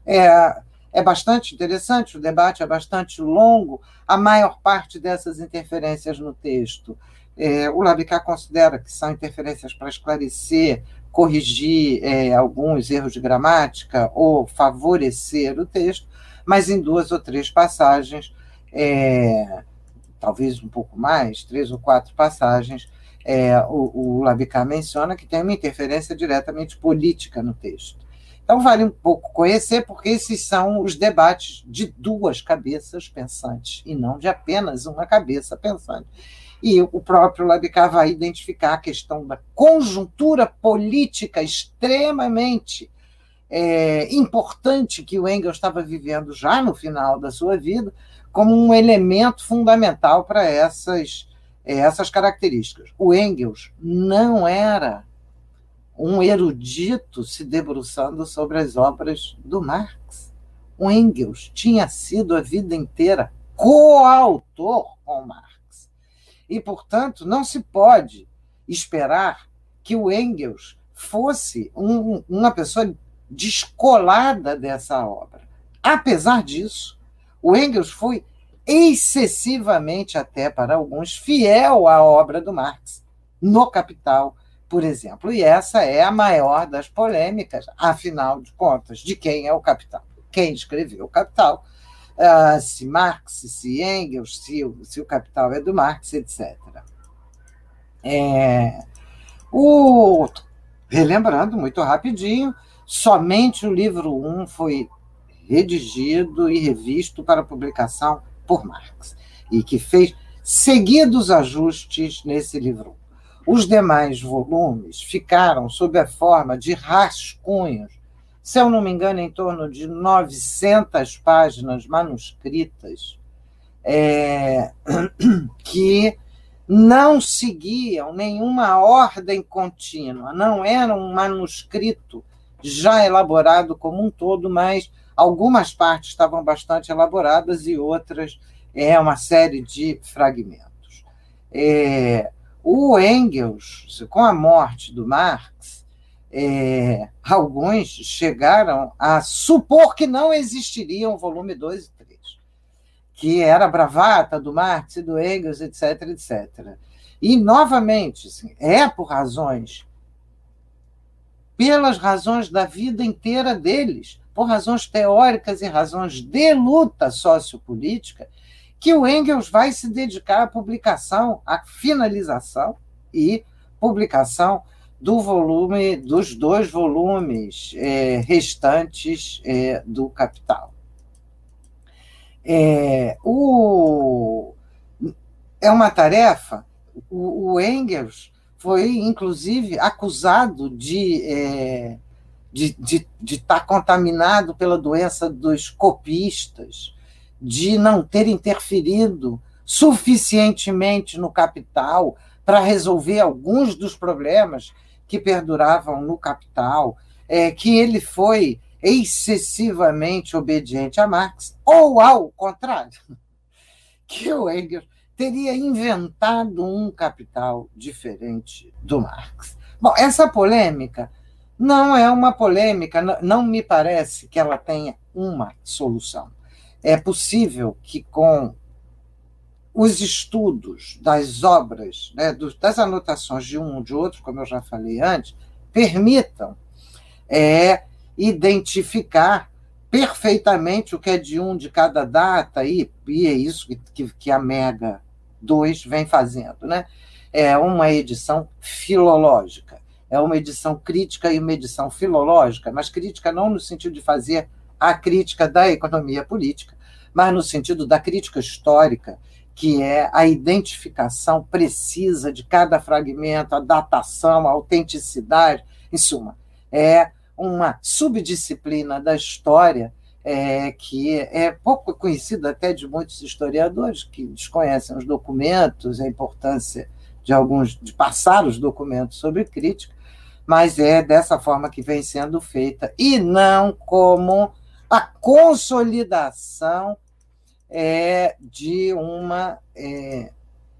Speaker 2: É, é bastante interessante, o debate é bastante longo, a maior parte dessas interferências no texto. É, o Labicar considera que são interferências para esclarecer, corrigir é, alguns erros de gramática ou favorecer o texto, mas em duas ou três passagens, é, talvez um pouco mais, três ou quatro passagens, é, o, o Labicar menciona que tem uma interferência diretamente política no texto. Então, vale um pouco conhecer, porque esses são os debates de duas cabeças pensantes, e não de apenas uma cabeça pensante. E o próprio Labicar vai identificar a questão da conjuntura política extremamente é, importante que o Engels estava vivendo já no final da sua vida, como um elemento fundamental para essas, é, essas características. O Engels não era um erudito se debruçando sobre as obras do Marx. O Engels tinha sido a vida inteira coautor com Marx. E, portanto, não se pode esperar que o Engels fosse um, uma pessoa descolada dessa obra. Apesar disso, o Engels foi excessivamente, até para alguns, fiel à obra do Marx, no Capital, por exemplo. E essa é a maior das polêmicas, afinal de contas, de quem é o Capital. Quem escreveu o Capital, uh, se Marx, se Engels, se, se o Capital é do Marx, etc. É, o, relembrando muito rapidinho, somente o livro 1 um foi redigido e revisto para publicação por Marx, e que fez seguidos ajustes nesse livro. Os demais volumes ficaram sob a forma de rascunhos, se eu não me engano, em torno de 900 páginas manuscritas, é, *clears throat* que não seguiam nenhuma ordem contínua, não era um manuscrito já elaborado como um todo, mas algumas partes estavam bastante elaboradas e outras é uma série de fragmentos. É, o Engels, com a morte do Marx, é, alguns chegaram a supor que não existiriam volume 2 e 3, que era bravata do Marx e do Engels, etc, etc. E, novamente, assim, é por razões, pelas razões da vida inteira deles, por razões teóricas e razões de luta sociopolítica, que o Engels vai se dedicar à publicação, à finalização e publicação do volume, dos dois volumes é, restantes é, do Capital. É, o, é uma tarefa. O, o Engels foi, inclusive, acusado de é, de estar de, de tá contaminado pela doença dos copistas, de não ter interferido suficientemente no capital para resolver alguns dos problemas que perduravam no capital, é, que ele foi excessivamente obediente a Marx, ou ao contrário, *laughs* que o Engels teria inventado um capital diferente do Marx. Bom, essa polêmica não é uma polêmica, não me parece que ela tenha uma solução. É possível que, com os estudos das obras, né, das anotações de um ou de outro, como eu já falei antes, permitam é, identificar perfeitamente o que é de um de cada data, e, e é isso que, que a Mega 2 vem fazendo. Né? É uma edição filológica, é uma edição crítica e uma edição filológica, mas crítica não no sentido de fazer a crítica da economia política, mas no sentido da crítica histórica, que é a identificação precisa de cada fragmento, a datação, a autenticidade, em suma, é uma subdisciplina da história é, que é pouco conhecida até de muitos historiadores que desconhecem os documentos, a importância de alguns de passar os documentos sobre crítica, mas é dessa forma que vem sendo feita e não como a consolidação é, de uma é,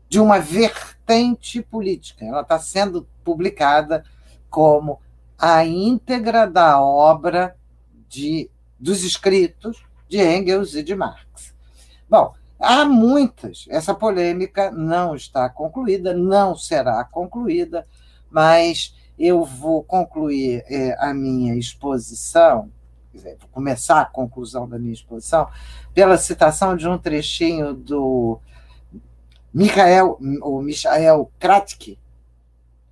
Speaker 2: de uma vertente política. Ela está sendo publicada como a íntegra da obra de, dos escritos de Engels e de Marx. Bom, há muitas. Essa polêmica não está concluída, não será concluída, mas eu vou concluir é, a minha exposição vou começar a conclusão da minha exposição, pela citação de um trechinho do Michael, o Michael Kratky,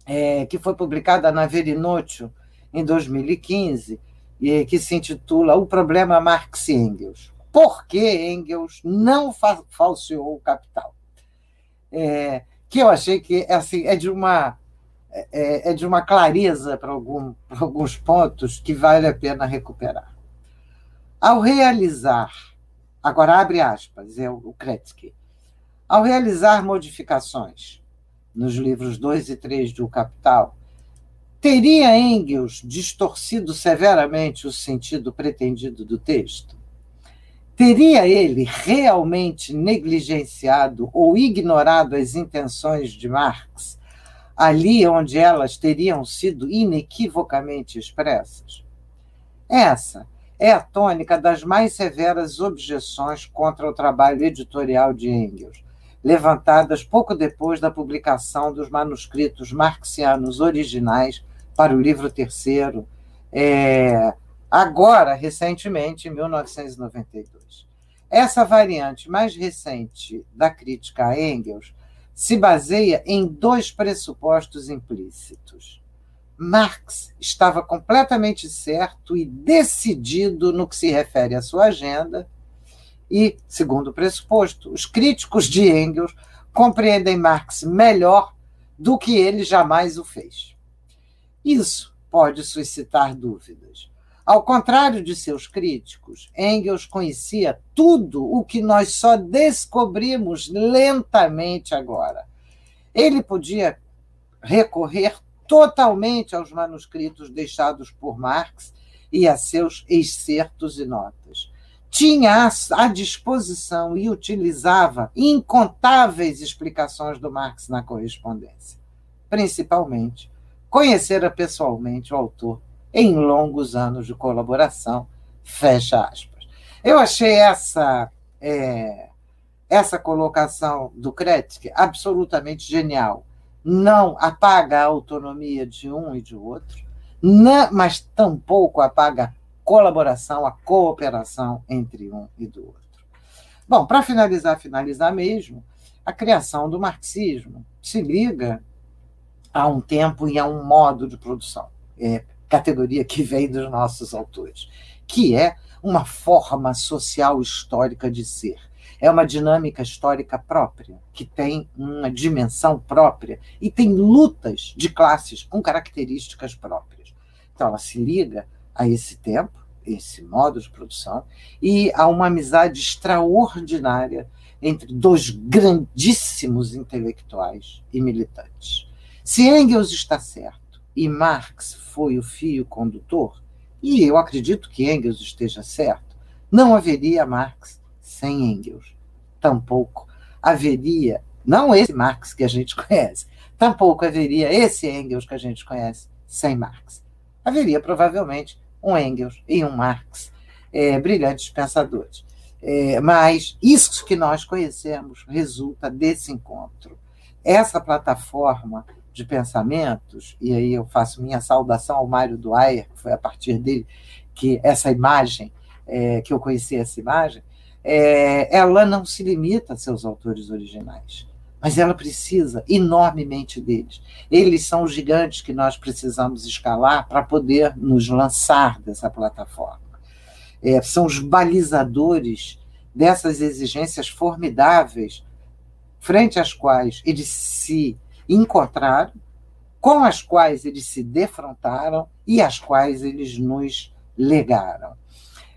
Speaker 2: é, que foi publicada na Verinotio em 2015, e que se intitula O Problema Marx e Engels. Por que Engels não fa falseou o capital? É, que eu achei que assim, é de uma é, é de uma clareza para algum, alguns pontos que vale a pena recuperar. Ao realizar, agora abre aspas, é o Kretsky, ao realizar modificações nos livros 2 e 3 do Capital, teria Engels distorcido severamente o sentido pretendido do texto? Teria ele realmente negligenciado ou ignorado as intenções de Marx ali onde elas teriam sido inequivocamente expressas? Essa é a tônica das mais severas objeções contra o trabalho editorial de Engels, levantadas pouco depois da publicação dos manuscritos marxianos originais para o livro terceiro, é, agora, recentemente, em 1992. Essa variante mais recente da crítica a Engels se baseia em dois pressupostos implícitos. Marx estava completamente certo e decidido no que se refere à sua agenda, e, segundo o pressuposto, os críticos de Engels compreendem Marx melhor do que ele jamais o fez. Isso pode suscitar dúvidas. Ao contrário de seus críticos, Engels conhecia tudo o que nós só descobrimos lentamente agora. Ele podia recorrer totalmente aos manuscritos deixados por Marx e a seus excertos e notas. Tinha à disposição e utilizava incontáveis explicações do Marx na correspondência. Principalmente, conhecera pessoalmente o autor em longos anos de colaboração. Fecha aspas. Eu achei essa é, essa colocação do Kretzky absolutamente genial. Não apaga a autonomia de um e de outro, não, mas tampouco apaga a colaboração, a cooperação entre um e do outro. Bom, para finalizar, finalizar mesmo, a criação do marxismo se liga a um tempo e a um modo de produção. É, categoria que vem dos nossos autores, que é uma forma social histórica de ser. É uma dinâmica histórica própria, que tem uma dimensão própria e tem lutas de classes com características próprias. Então, ela se liga a esse tempo, esse modo de produção, e a uma amizade extraordinária entre dois grandíssimos intelectuais e militantes. Se Engels está certo, e Marx foi o fio condutor, e eu acredito que Engels esteja certo, não haveria Marx sem Engels. Tampouco haveria, não esse Marx que a gente *laughs* conhece, tampouco haveria esse Engels que a gente conhece sem Marx. Haveria provavelmente um Engels e um Marx, é, brilhantes pensadores. É, mas isso que nós conhecemos resulta desse encontro. Essa plataforma de pensamentos, e aí eu faço minha saudação ao Mário Dwyer, que foi a partir dele que essa imagem, é, que eu conheci essa imagem, é, ela não se limita a seus autores originais, mas ela precisa enormemente deles. Eles são os gigantes que nós precisamos escalar para poder nos lançar dessa plataforma. É, são os balizadores dessas exigências formidáveis frente às quais eles se encontraram, com as quais eles se defrontaram e as quais eles nos legaram.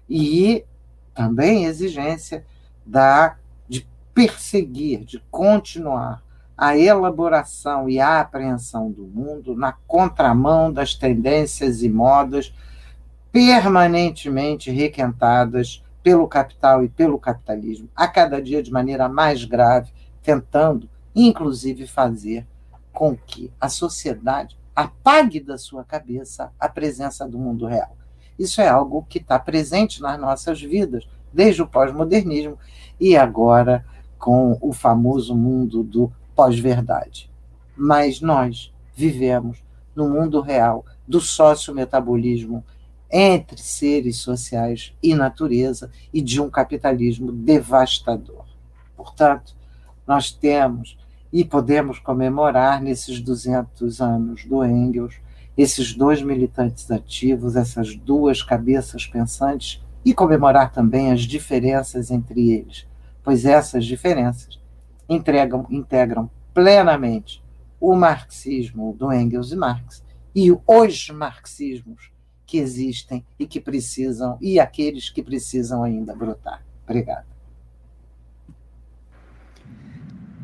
Speaker 2: E também exigência da de perseguir, de continuar a elaboração e a apreensão do mundo na contramão das tendências e modas permanentemente requentadas pelo capital e pelo capitalismo, a cada dia de maneira mais grave, tentando, inclusive, fazer com que a sociedade apague da sua cabeça a presença do mundo real. Isso é algo que está presente nas nossas vidas, desde o pós-modernismo e agora com o famoso mundo do pós-verdade. Mas nós vivemos no mundo real do sócio-metabolismo entre seres sociais e natureza e de um capitalismo devastador. Portanto, nós temos e podemos comemorar nesses 200 anos do Engels esses dois militantes ativos, essas duas cabeças pensantes e comemorar também as diferenças entre eles, pois essas diferenças entregam, integram plenamente o marxismo do Engels e Marx e os marxismos que existem e que precisam e aqueles que precisam ainda brotar. Obrigada.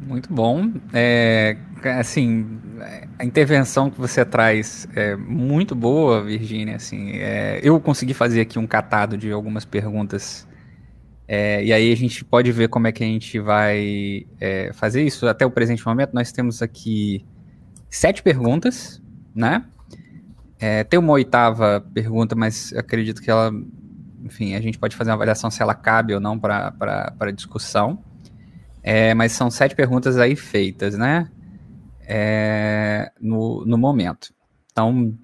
Speaker 1: Muito bom. É, assim, a intervenção que você traz é muito boa, Virginia. Assim, é, eu consegui fazer aqui um catado de algumas perguntas. É, e aí a gente pode ver como é que a gente vai é, fazer isso. Até o presente momento, nós temos aqui sete perguntas, né? É, tem uma oitava pergunta, mas acredito que ela, enfim, a gente pode fazer uma avaliação se ela cabe ou não para discussão. É, mas são sete perguntas aí feitas, né? É, no, no momento. Então,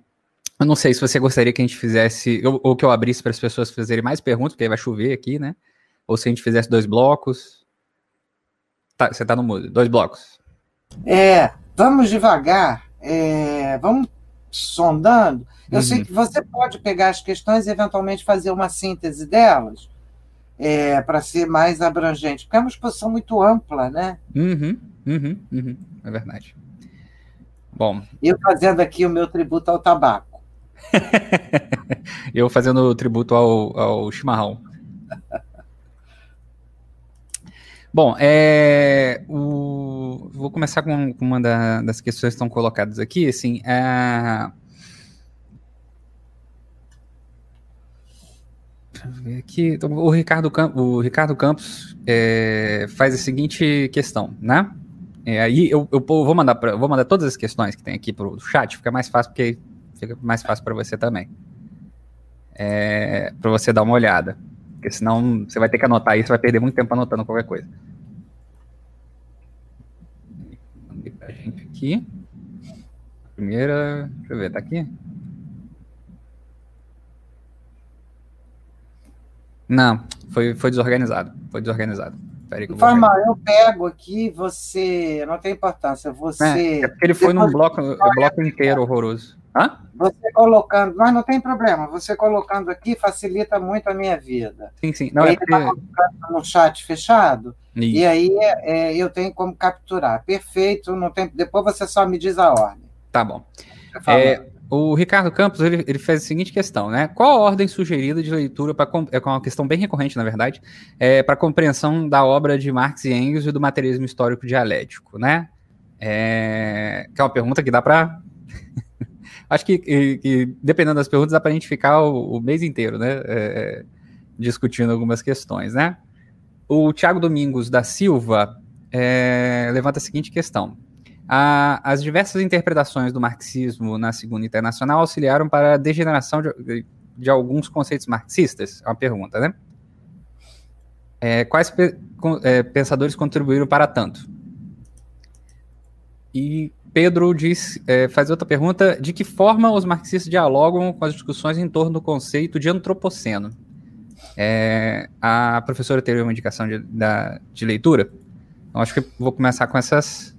Speaker 1: eu não sei se você gostaria que a gente fizesse, ou, ou que eu abrisse para as pessoas fazerem mais perguntas, porque vai chover aqui, né? Ou se a gente fizesse dois blocos. Tá, você está no mudo. Dois blocos.
Speaker 2: É, vamos devagar. É, vamos sondando. Eu uhum. sei que você pode pegar as questões e eventualmente fazer uma síntese delas é, para ser mais abrangente, porque é uma exposição muito ampla, né?
Speaker 1: Uhum, uhum, uhum, é verdade. Bom.
Speaker 2: Eu fazendo aqui o meu tributo ao tabaco. *laughs*
Speaker 1: Eu fazendo o tributo ao, ao chimarrão. *laughs* Bom, é, o, vou começar com, com uma da, das questões que estão colocadas aqui. Assim, é, aqui. Então, o, Ricardo o Ricardo Campos é, faz a seguinte questão, né? É, aí eu, eu, vou mandar pra, vou mandar todas as questões que tem aqui para o chat, fica mais fácil porque fica mais fácil para você também. É, para você dar uma olhada. Porque senão você vai ter que anotar isso, vai perder muito tempo anotando qualquer coisa. Mandei pra gente aqui. Primeira. Deixa eu ver, tá aqui? Não, foi, foi desorganizado. Foi desorganizado.
Speaker 2: Informa, eu pego aqui, você. Não tem importância. Você.
Speaker 1: É, é porque ele foi num bloco, bloco inteiro horroroso. Hã?
Speaker 2: Você colocando, mas não tem problema, você colocando aqui facilita muito a minha vida.
Speaker 1: Sim, sim. Não,
Speaker 2: ele está é porque... no chat fechado, Isso. e aí é, eu tenho como capturar. Perfeito, não tem, depois você só me diz a ordem.
Speaker 1: Tá bom. É, o Ricardo Campos ele, ele, fez a seguinte questão, né? Qual a ordem sugerida de leitura para é uma questão bem recorrente, na verdade, é, para compreensão da obra de Marx e Engels e do materialismo histórico dialético, né? É, que é uma pergunta que dá para *laughs* acho que, que, que, dependendo das perguntas, dá para a gente ficar o, o, mês inteiro, né? É, é, discutindo algumas questões, né? O Tiago Domingos da Silva é, levanta a seguinte questão. A, as diversas interpretações do marxismo na Segunda Internacional auxiliaram para a degeneração de, de alguns conceitos marxistas? É uma pergunta, né? É, quais pe, é, pensadores contribuíram para tanto? E Pedro diz, é, faz outra pergunta: de que forma os marxistas dialogam com as discussões em torno do conceito de antropoceno? É, a professora teria uma indicação de, da, de leitura? Então, acho que vou começar com essas,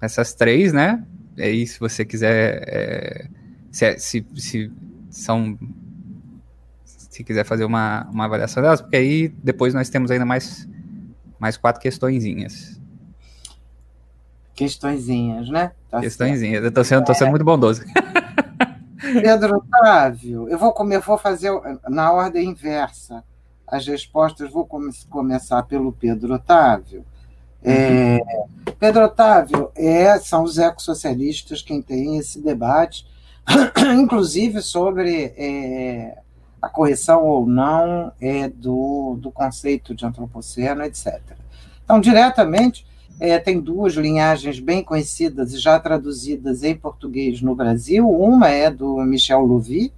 Speaker 1: essas três, né? E aí, se você quiser, é, se, é, se, se, são, se quiser fazer uma, uma avaliação delas, porque aí depois nós temos ainda mais, mais quatro questõezinhas
Speaker 2: questõezinhas, né?
Speaker 1: Tá questõezinhas. Eu tô sendo, tô sendo é. muito bondoso.
Speaker 2: Pedro Otávio, eu vou, comer, vou fazer na ordem inversa. As respostas, vou come, começar pelo Pedro Otávio. É, uhum. Pedro Otávio, é, são os ecossocialistas quem tem esse debate, *clears throat* inclusive sobre é, a correção ou não é, do, do conceito de antropoceno, etc. Então, diretamente, é, tem duas linhagens bem conhecidas e já traduzidas em português no Brasil. Uma é do Michel Louvi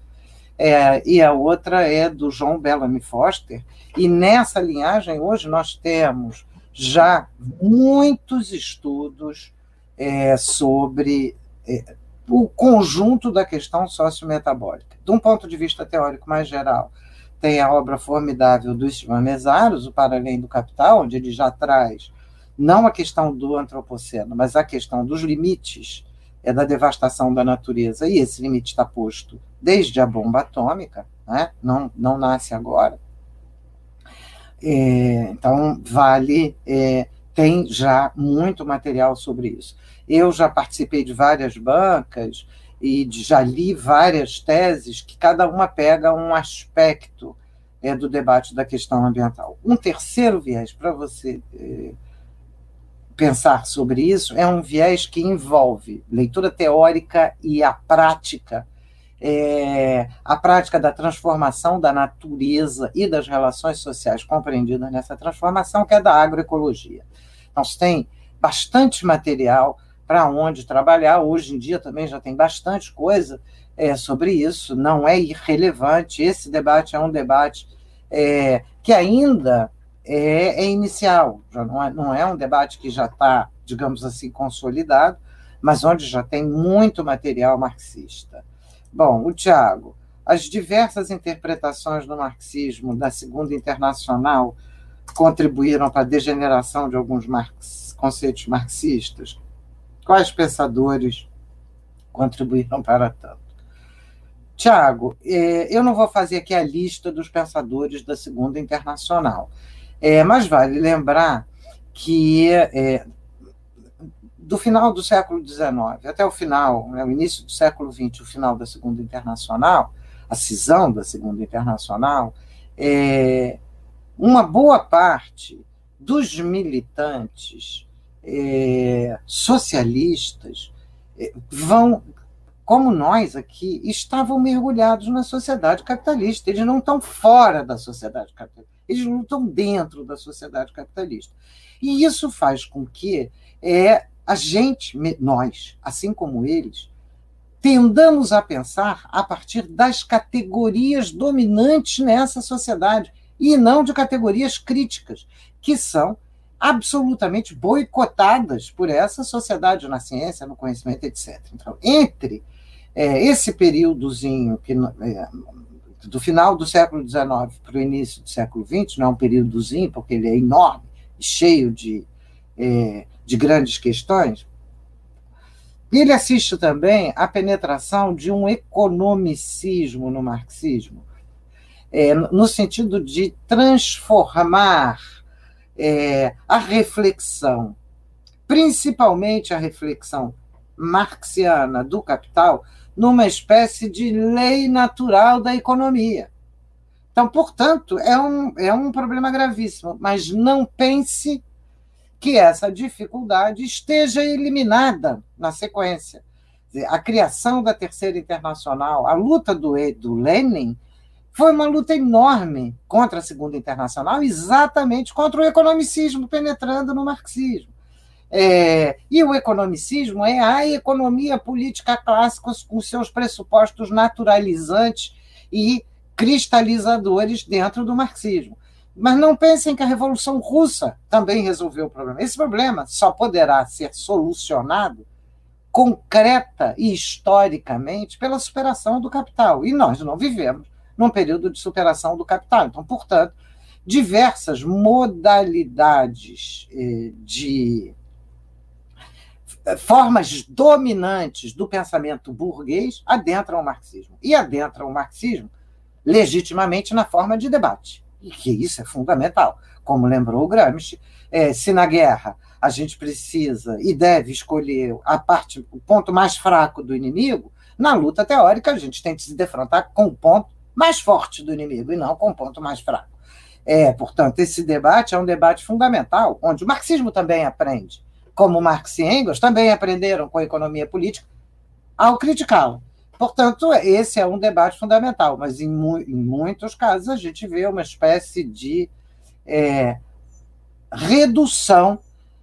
Speaker 2: é, e a outra é do João Bellamy Foster. E nessa linhagem, hoje nós temos já muitos estudos é, sobre é, o conjunto da questão sociometabólica. De um ponto de vista teórico mais geral, tem a obra formidável do Ivan Mesaros, O Para Além do Capital, onde ele já traz não a questão do antropoceno, mas a questão dos limites é da devastação da natureza, e esse limite está posto desde a bomba atômica, né? não, não nasce agora. É, então, vale, é, tem já muito material sobre isso. Eu já participei de várias bancas e já li várias teses que cada uma pega um aspecto é, do debate da questão ambiental. Um terceiro viés para você é, pensar sobre isso é um viés que envolve leitura teórica e a prática, é, a prática da transformação da natureza e das relações sociais compreendidas nessa transformação, que é da agroecologia. Então, tem bastante material para onde trabalhar. Hoje em dia também já tem bastante coisa é, sobre isso, não é irrelevante. Esse debate é um debate é, que ainda é, é inicial, já não, é, não é um debate que já está, digamos assim, consolidado, mas onde já tem muito material marxista. Bom, o Tiago, as diversas interpretações do marxismo da Segunda Internacional contribuíram para a degeneração de alguns marx, conceitos marxistas? Quais pensadores contribuíram para tanto? Tiago, é, eu não vou fazer aqui a lista dos pensadores da Segunda Internacional, é, mas vale lembrar que é, do final do século XIX até o final, né, o início do século XX, o final da Segunda Internacional, a cisão da Segunda Internacional, é, uma boa parte dos militantes é, socialistas é, vão, como nós aqui, estavam mergulhados na sociedade capitalista. Eles não estão fora da sociedade capitalista, eles estão dentro da sociedade capitalista. E isso faz com que é, a gente, nós, assim como eles, tendamos a pensar a partir das categorias dominantes nessa sociedade e não de categorias críticas, que são absolutamente boicotadas por essa sociedade na ciência, no conhecimento, etc. Então, entre é, esse períodozinho que, é, do final do século XIX para o início do século XX, não é um períodozinho, porque ele é enorme, cheio de, é, de grandes questões, ele assiste também à penetração de um economicismo no marxismo, é, no sentido de transformar é, a reflexão, principalmente a reflexão marxiana do capital, numa espécie de lei natural da economia. Então, portanto, é um, é um problema gravíssimo, mas não pense que essa dificuldade esteja eliminada na sequência. A criação da Terceira Internacional, a luta do, do Lenin, foi uma luta enorme contra a Segunda Internacional, exatamente contra o economicismo penetrando no marxismo. É, e o economicismo é a economia política clássica com seus pressupostos naturalizantes e cristalizadores dentro do marxismo. Mas não pensem que a Revolução Russa também resolveu o problema. Esse problema só poderá ser solucionado concreta e historicamente pela superação do capital. E nós não vivemos num período de superação do capital. Então, portanto, diversas modalidades eh, de eh, formas dominantes do pensamento burguês adentram o marxismo. E adentram o marxismo legitimamente na forma de debate e que isso é fundamental. Como lembrou o Gramsci, é, se na guerra a gente precisa e deve escolher a parte, o ponto mais fraco do inimigo, na luta teórica a gente tem que se defrontar com o ponto mais forte do inimigo e não com o ponto mais fraco. É, portanto, esse debate é um debate fundamental, onde o marxismo também aprende, como Marx e Engels também aprenderam com a economia política ao criticá-lo. Portanto, esse é um debate fundamental, mas em, mu em muitos casos a gente vê uma espécie de é, redução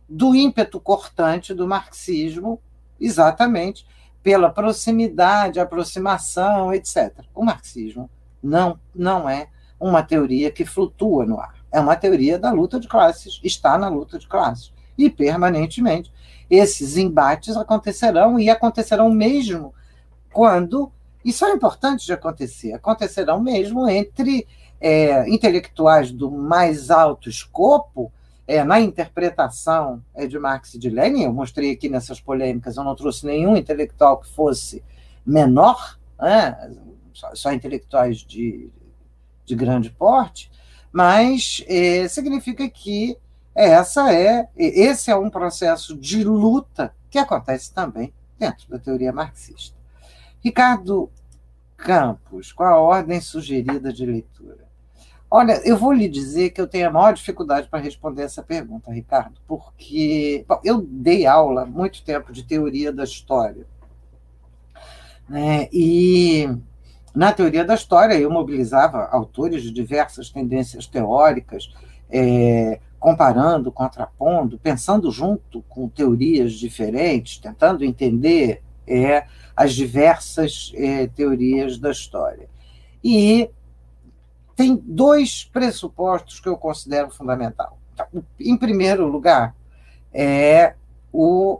Speaker 2: do ímpeto cortante do marxismo, exatamente pela proximidade, aproximação, etc. O marxismo não, não é uma teoria que flutua no ar. É uma teoria da luta de classes, está na luta de classes. E permanentemente esses embates acontecerão e acontecerão mesmo quando isso é importante de acontecer, acontecerão mesmo entre é, intelectuais do mais alto escopo, é, na interpretação é, de Marx e de Lenin, eu mostrei aqui nessas polêmicas, eu não trouxe nenhum intelectual que fosse menor, né, só, só, intelectuais de, de grande porte, mas é, significa que essa é, esse é um processo de luta que acontece também dentro da teoria marxista. Ricardo Campos, qual a ordem sugerida de leitura? Olha, eu vou lhe dizer que eu tenho a maior dificuldade para responder essa pergunta, Ricardo, porque bom, eu dei aula muito tempo de teoria da história. Né? E na teoria da história eu mobilizava autores de diversas tendências teóricas, é, comparando, contrapondo, pensando junto com teorias diferentes, tentando entender é, as diversas é, teorias da história. E tem dois pressupostos que eu considero fundamental. Em primeiro lugar, é o,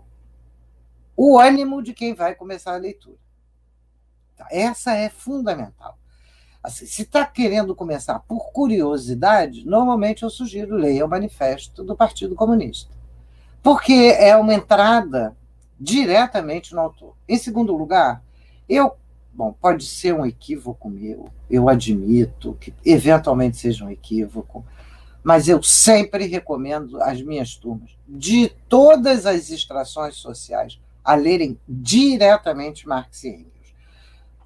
Speaker 2: o ânimo de quem vai começar a leitura. Essa é fundamental. Assim, se está querendo começar por curiosidade, normalmente eu sugiro leia o manifesto do Partido Comunista, porque é uma entrada diretamente no autor. Em segundo lugar, eu, bom, pode ser um equívoco meu, eu admito que eventualmente seja um equívoco, mas eu sempre recomendo às minhas turmas, de todas as extrações sociais, a lerem diretamente Marx e Engels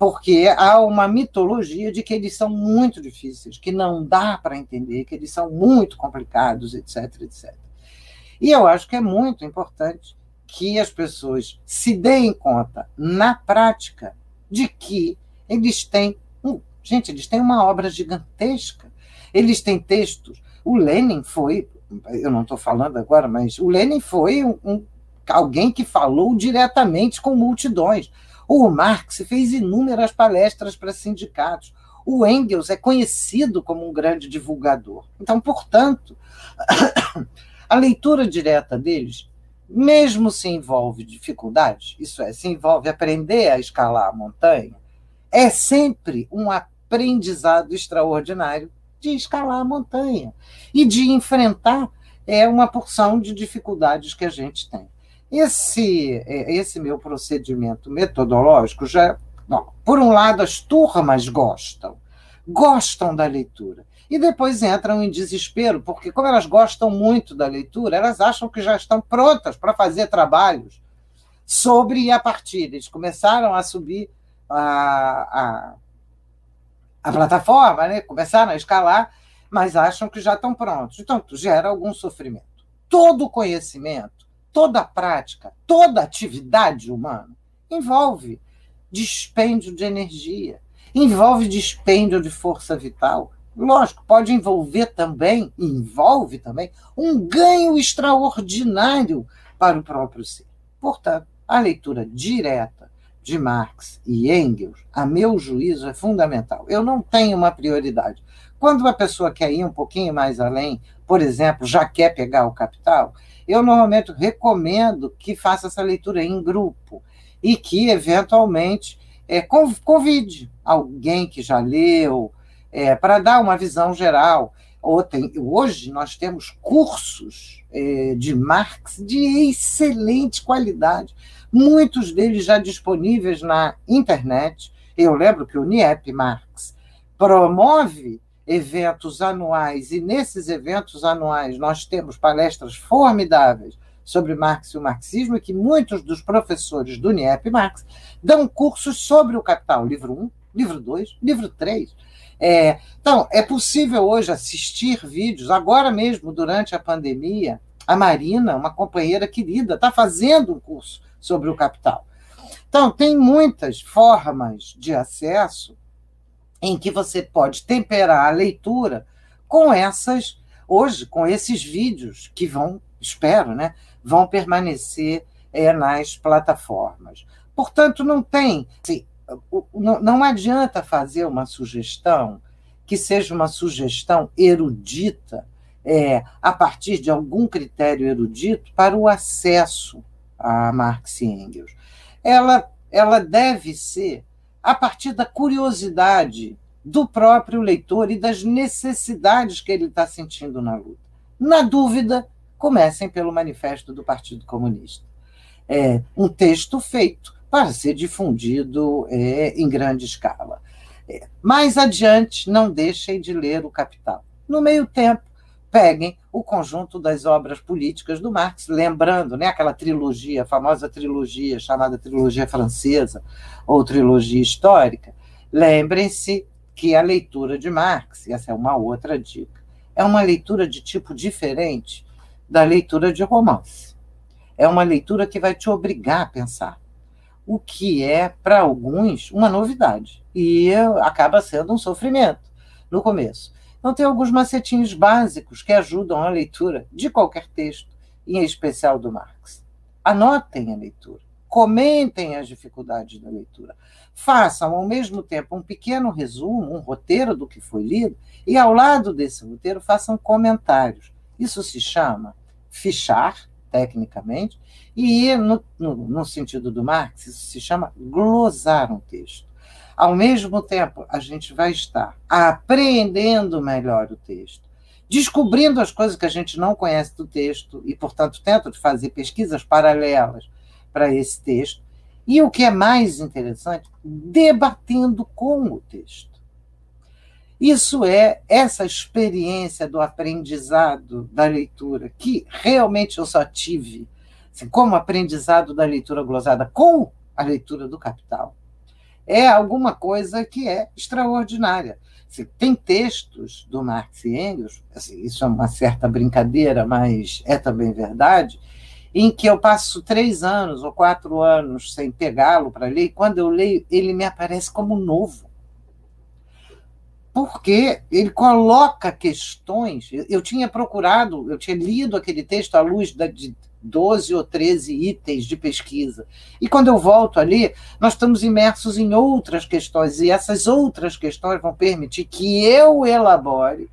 Speaker 2: porque há uma mitologia de que eles são muito difíceis, que não dá para entender, que eles são muito complicados, etc, etc. E eu acho que é muito importante que as pessoas se deem conta, na prática, de que eles têm. Um, gente, eles têm uma obra gigantesca. Eles têm textos. O Lenin foi, eu não estou falando agora, mas o Lenin foi um, um, alguém que falou diretamente com multidões. O Marx fez inúmeras palestras para sindicatos. O Engels é conhecido como um grande divulgador. Então, portanto, *coughs* a leitura direta deles, mesmo se envolve dificuldades, isso é, se envolve aprender a escalar a montanha, é sempre um aprendizado extraordinário de escalar a montanha e de enfrentar é uma porção de dificuldades que a gente tem. Esse, é, esse meu procedimento metodológico já. Bom, por um lado, as turmas gostam, gostam da leitura. E depois entram em desespero, porque, como elas gostam muito da leitura, elas acham que já estão prontas para fazer trabalhos sobre e a partir. Eles começaram a subir a, a, a plataforma, né? começaram a escalar, mas acham que já estão prontos. Então, gera algum sofrimento. Todo conhecimento toda prática, toda atividade humana envolve dispêndio de energia, envolve dispêndio de força vital. Lógico, pode envolver também, envolve também, um ganho extraordinário para o próprio ser. Portanto, a leitura direta de Marx e Engels, a meu juízo, é fundamental. Eu não tenho uma prioridade. Quando uma pessoa quer ir um pouquinho mais além, por exemplo, já quer pegar o capital, eu normalmente recomendo que faça essa leitura em grupo e que, eventualmente, é, convide alguém que já leu é, para dar uma visão geral. Hoje nós temos cursos é, de Marx de excelente qualidade, muitos deles já disponíveis na internet. Eu lembro que o NIEP Marx promove eventos anuais, e nesses eventos anuais nós temos palestras formidáveis sobre Marx e o marxismo, e que muitos dos professores do NIEP Marx dão cursos sobre o capital, livro 1, livro 2, livro 3. É, então, é possível hoje assistir vídeos, agora mesmo, durante a pandemia, a Marina, uma companheira querida, está fazendo um curso sobre o capital. Então, tem muitas formas de acesso em que você pode temperar a leitura com essas, hoje, com esses vídeos que vão, espero, né, vão permanecer é, nas plataformas. Portanto, não tem. Assim, não, adianta fazer uma sugestão que seja uma sugestão erudita, é, a partir de algum critério erudito, para o acesso a Marx e Engels. Ela, ela deve ser a partir da curiosidade do próprio leitor e das necessidades que ele está sentindo na luta. Na dúvida, comecem pelo Manifesto do Partido Comunista. É um texto feito para ser difundido é, em grande escala. É, mais adiante, não deixem de ler o Capital. No meio tempo, peguem o conjunto das obras políticas do Marx, lembrando né, aquela trilogia, a famosa trilogia chamada trilogia francesa ou trilogia histórica. Lembrem-se que a leitura de Marx, essa é uma outra dica, é uma leitura de tipo diferente da leitura de romance. É uma leitura que vai te obrigar a pensar, o que é, para alguns, uma novidade, e acaba sendo um sofrimento no começo. Então, tem alguns macetinhos básicos que ajudam a leitura de qualquer texto, em especial do Marx. Anotem a leitura, comentem as dificuldades da leitura, façam ao mesmo tempo um pequeno resumo, um roteiro do que foi lido, e ao lado desse roteiro façam comentários. Isso se chama fichar, tecnicamente, e no, no, no sentido do Marx, isso se chama glosar um texto. Ao mesmo tempo, a gente vai estar apreendendo melhor o texto, descobrindo as coisas que a gente não conhece do texto e, portanto, tenta fazer pesquisas paralelas para esse texto. E o que é mais interessante, debatendo com o texto. Isso é essa experiência do aprendizado da leitura, que realmente eu só tive assim, como aprendizado da leitura glosada com a leitura do Capital é alguma coisa que é extraordinária. Assim, tem textos do Marx e Engels, assim, isso é uma certa brincadeira, mas é também verdade, em que eu passo três anos ou quatro anos sem pegá-lo para ler, e quando eu leio, ele me aparece como novo. Porque ele coloca questões. Eu, eu tinha procurado, eu tinha lido aquele texto à luz da, de 12 ou 13 itens de pesquisa. E quando eu volto ali, nós estamos imersos em outras questões, e essas outras questões vão permitir que eu elabore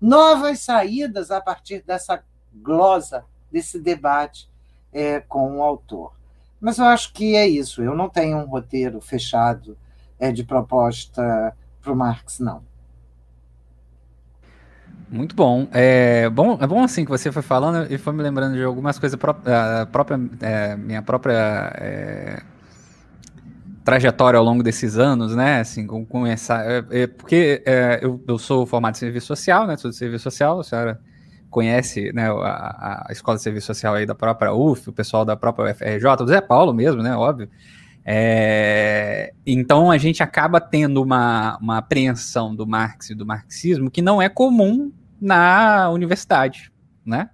Speaker 2: novas saídas a partir dessa glosa, desse debate é, com o autor. Mas eu acho que é isso. Eu não tenho um roteiro fechado é, de proposta para o Marx, não.
Speaker 1: Muito bom. É bom, é bom assim que você foi falando e foi me lembrando de algumas coisas pró própria, é, minha própria é, trajetória ao longo desses anos, né? Assim, com, com essa, é, é porque é, eu, eu sou formado em serviço social, né? Sou de serviço social, a senhora conhece né, a, a escola de serviço social aí da própria UF, o pessoal da própria UFRJ, do Zé Paulo mesmo, né? Óbvio. É, então a gente acaba tendo uma, uma apreensão do Marx e do marxismo que não é comum na universidade, né?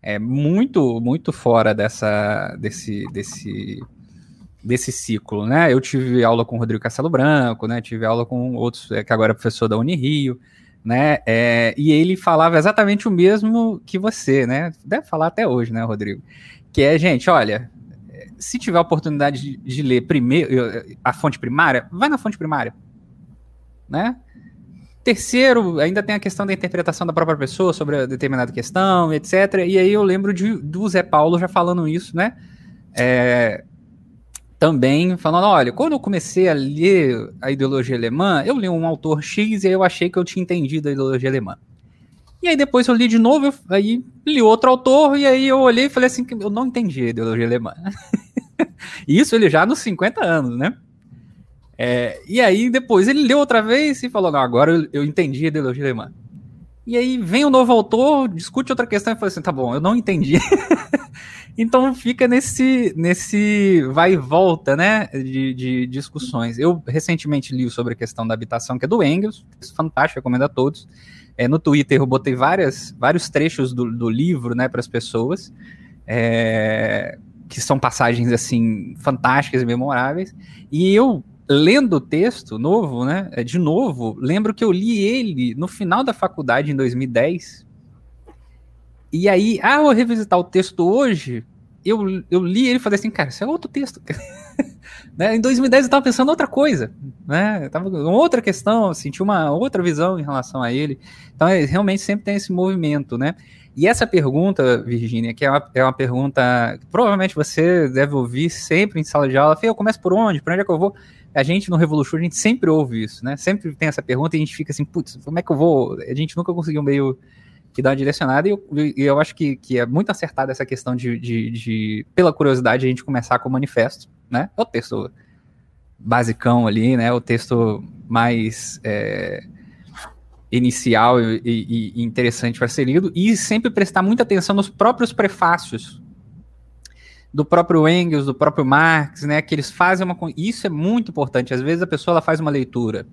Speaker 1: É muito, muito fora dessa, desse, desse, desse ciclo, né? Eu tive aula com o Rodrigo Castelo Branco, né? Tive aula com outros, é, que agora é professor da Unirio, né? É, e ele falava exatamente o mesmo que você, né? Deve falar até hoje, né, Rodrigo? Que é, gente, olha, se tiver a oportunidade de, de ler primeiro a fonte primária, vai na fonte primária, né? Terceiro, ainda tem a questão da interpretação da própria pessoa sobre a determinada questão, etc. E aí eu lembro de, do Zé Paulo já falando isso, né? É, também falando, olha, quando eu comecei a ler a ideologia alemã, eu li um autor X e eu achei que eu tinha entendido a ideologia alemã. E aí depois eu li de novo, eu, aí li outro autor, e aí eu olhei e falei assim, eu não entendi a ideologia alemã. *laughs* isso ele já nos 50 anos, né? É, e aí depois ele leu outra vez e falou: Não, agora eu, eu entendi a ideologia alemã. E aí vem o um novo autor, discute outra questão e fala assim: tá bom, eu não entendi. *laughs* então fica nesse, nesse vai e volta, né, de, de, discussões. Eu recentemente li sobre a questão da habitação, que é do Engels, fantástico, recomendo a todos. É, no Twitter eu botei várias, vários trechos do, do livro, né, para as pessoas, é, que são passagens, assim, fantásticas e memoráveis. E eu lendo o texto novo, né? É, de novo, lembro que eu li ele no final da faculdade em 2010. E aí, ah, vou revisitar o texto hoje. Eu, eu li ele e falei assim, cara, isso é outro texto. *laughs* né? Em 2010 eu estava pensando outra coisa, né? Eu tava com outra questão, senti uma outra visão em relação a ele. Então, é, realmente sempre tem esse movimento, né? E essa pergunta, Virginia, que é uma, é uma pergunta que provavelmente você deve ouvir sempre em sala de aula, eu começo por onde? Por onde é que eu vou? A gente no Revolution, a gente sempre ouve isso, né? Sempre tem essa pergunta e a gente fica assim, putz, como é que eu vou? A gente nunca conseguiu meio que dar uma direcionada e eu, e eu acho que, que é muito acertada essa questão de, de, de, pela curiosidade, a gente começar com o manifesto, né? É o texto basicão ali, né? O texto mais é, inicial e, e, e interessante para ser lido e sempre prestar muita atenção nos próprios prefácios do próprio Engels, do próprio Marx, né, que eles fazem uma isso é muito importante. Às vezes a pessoa ela faz uma leitura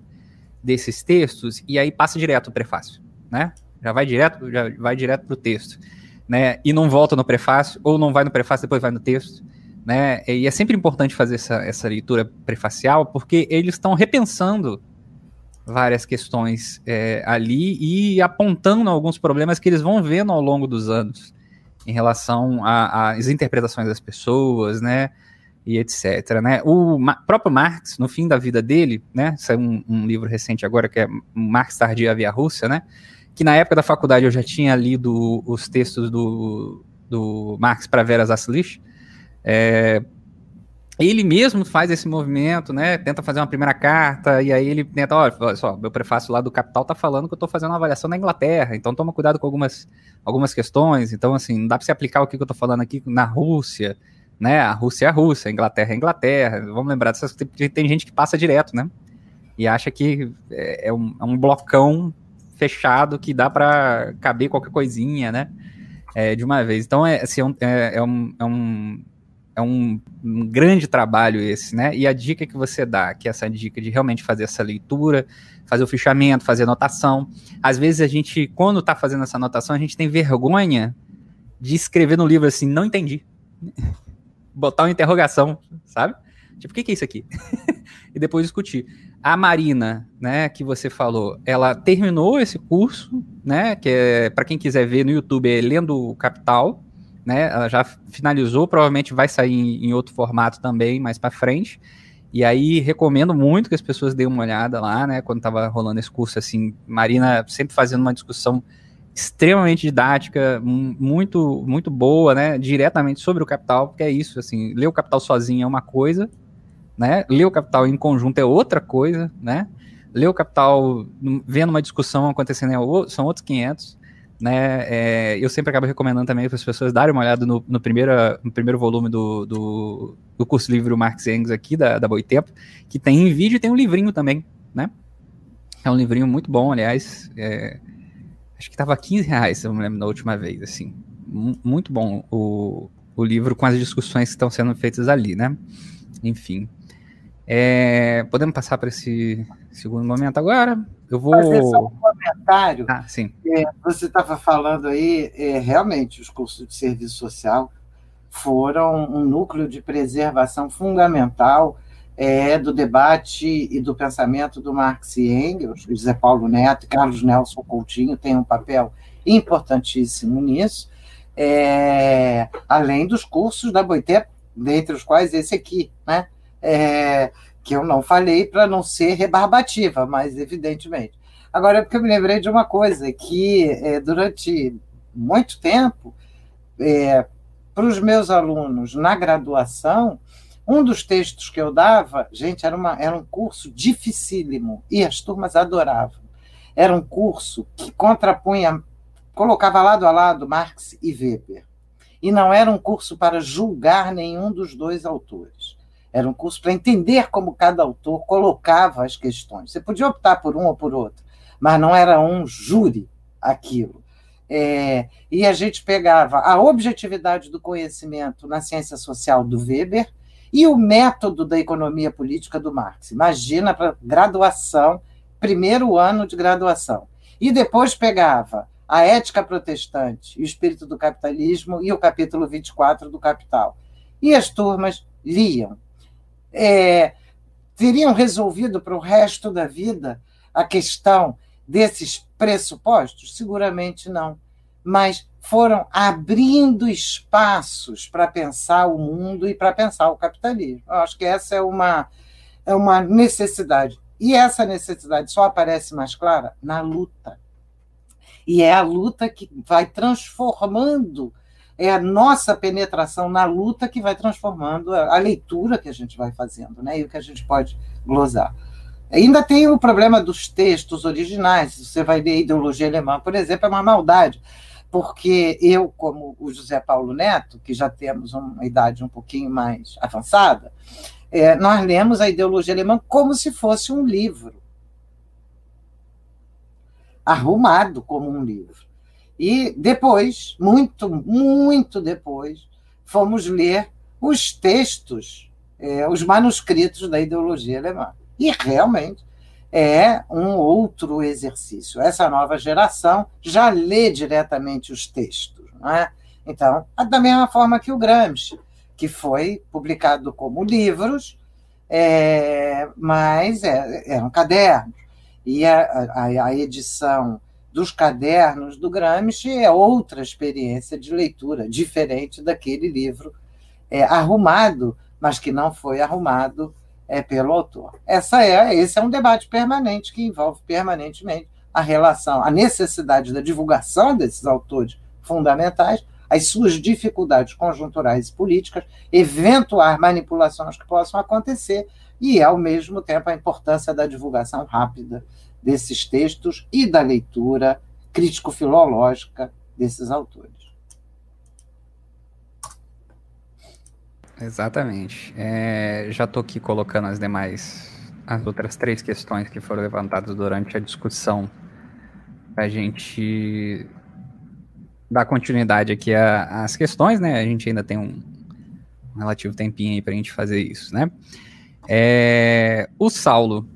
Speaker 1: desses textos e aí passa direto o prefácio, né? Já vai direto, já vai direto pro texto, né? E não volta no prefácio ou não vai no prefácio depois vai no texto, né? E é sempre importante fazer essa, essa leitura prefacial porque eles estão repensando várias questões é, ali e apontando alguns problemas que eles vão vendo ao longo dos anos em relação às interpretações das pessoas, né? E etc. Né? O Ma próprio Marx, no fim da vida dele, né? Saiu um, um livro recente agora que é Marx Tardia via Rússia, né? Que na época da faculdade eu já tinha lido os textos do, do Marx para Vera Zaslich. É, ele mesmo faz esse movimento, né? Tenta fazer uma primeira carta, e aí ele tenta, olha, só, meu prefácio lá do Capital tá falando que eu tô fazendo uma avaliação na Inglaterra, então toma cuidado com algumas, algumas questões. Então, assim, não dá para se aplicar o que eu tô falando aqui na Rússia, né? A Rússia é a Rússia, a Inglaterra é a Inglaterra. Vamos lembrar dessas. Tem gente que passa direto, né? E acha que é, é um, é um blocão fechado que dá para caber qualquer coisinha, né? É, de uma vez. Então, é, assim, é, é um, é um é um, um, grande trabalho esse, né? E a dica que você dá, que é essa dica de realmente fazer essa leitura, fazer o fichamento, fazer anotação. Às vezes a gente, quando está fazendo essa anotação, a gente tem vergonha de escrever no livro assim, não entendi. *laughs* Botar uma interrogação, sabe? Tipo, o que, que é isso aqui? *laughs* e depois discutir. A Marina, né, que você falou, ela terminou esse curso, né, que é, para quem quiser ver no YouTube, é Lendo o Capital, né? Ela já finalizou, provavelmente vai sair em, em outro formato também mais para frente. E aí recomendo muito que as pessoas deem uma olhada lá, né? Quando estava rolando esse curso, assim, Marina sempre fazendo uma discussão extremamente didática, muito muito boa, né? Diretamente sobre o capital, porque é isso, assim, ler o capital sozinho é uma coisa, né? Ler o capital em conjunto é outra coisa, né? Ler o capital vendo uma discussão acontecendo é, são outros 500 né? É, eu sempre acabo recomendando também para as pessoas darem uma olhada no, no, primeiro, no primeiro volume do, do, do curso livro Marx Engels aqui, da, da Boitempo, que tem em vídeo e tem um livrinho também, né? É um livrinho muito bom, aliás. É, acho que estava 15 reais, se eu me lembro da última vez, assim. M muito bom o, o livro com as discussões que estão sendo feitas ali, né? Enfim. É, podemos passar para esse segundo momento agora? Eu vou.
Speaker 2: Fazer só um comentário.
Speaker 1: Ah, sim.
Speaker 2: É, você estava falando aí, é, realmente, os cursos de serviço social foram um núcleo de preservação fundamental é, do debate e do pensamento do Marx e Engels, José Paulo Neto e Carlos Nelson Coutinho têm um papel importantíssimo nisso, é, além dos cursos da Boitempo, dentre os quais esse aqui, né? É, que eu não falei para não ser rebarbativa, mas evidentemente. Agora, é porque eu me lembrei de uma coisa, que é, durante muito tempo, é, para os meus alunos na graduação, um dos textos que eu dava, gente, era, uma, era um curso dificílimo, e as turmas adoravam. Era um curso que contrapunha, colocava lado a lado Marx e Weber. E não era um curso para julgar nenhum dos dois autores era um curso para entender como cada autor colocava as questões. Você podia optar por um ou por outro, mas não era um júri aquilo. É, e a gente pegava a objetividade do conhecimento na ciência social do Weber e o método da economia política do Marx. Imagina para graduação, primeiro ano de graduação. E depois pegava a ética protestante e o espírito do capitalismo e o capítulo 24 do Capital. E as turmas liam é, teriam resolvido para o resto da vida a questão desses pressupostos? Seguramente não. Mas foram abrindo espaços para pensar o mundo e para pensar o capitalismo. Eu acho que essa é uma, é uma necessidade. E essa necessidade só aparece mais clara na luta. E é a luta que vai transformando é a nossa penetração na luta que vai transformando a, a leitura que a gente vai fazendo, né? E o que a gente pode glosar. Ainda tem o problema dos textos originais. Você vai ler a ideologia alemã, por exemplo, é uma maldade, porque eu, como o José Paulo Neto, que já temos uma idade um pouquinho mais avançada, é, nós lemos a ideologia alemã como se fosse um livro, arrumado como um livro. E depois, muito, muito depois, fomos ler os textos, é, os manuscritos da ideologia alemã. E realmente é um outro exercício. Essa nova geração já lê diretamente os textos. Não é? Então, da mesma forma que o Gramsci, que foi publicado como livros, é, mas é, eram cadernos. E a, a, a edição dos cadernos do Gramsci é outra experiência de leitura, diferente daquele livro é, arrumado, mas que não foi arrumado é, pelo autor. Essa é, esse é um debate permanente que envolve permanentemente a relação, a necessidade da divulgação desses autores fundamentais, as suas dificuldades conjunturais e políticas, eventuais manipulações que possam acontecer, e, ao mesmo tempo, a importância da divulgação rápida desses textos e da leitura crítico-filológica desses autores.
Speaker 1: Exatamente. É, já estou aqui colocando as demais, as outras três questões que foram levantadas durante a discussão, para a gente dar continuidade aqui às questões, né? A gente ainda tem um, relativo tempinho aí para a gente fazer isso, né? É, o Saulo,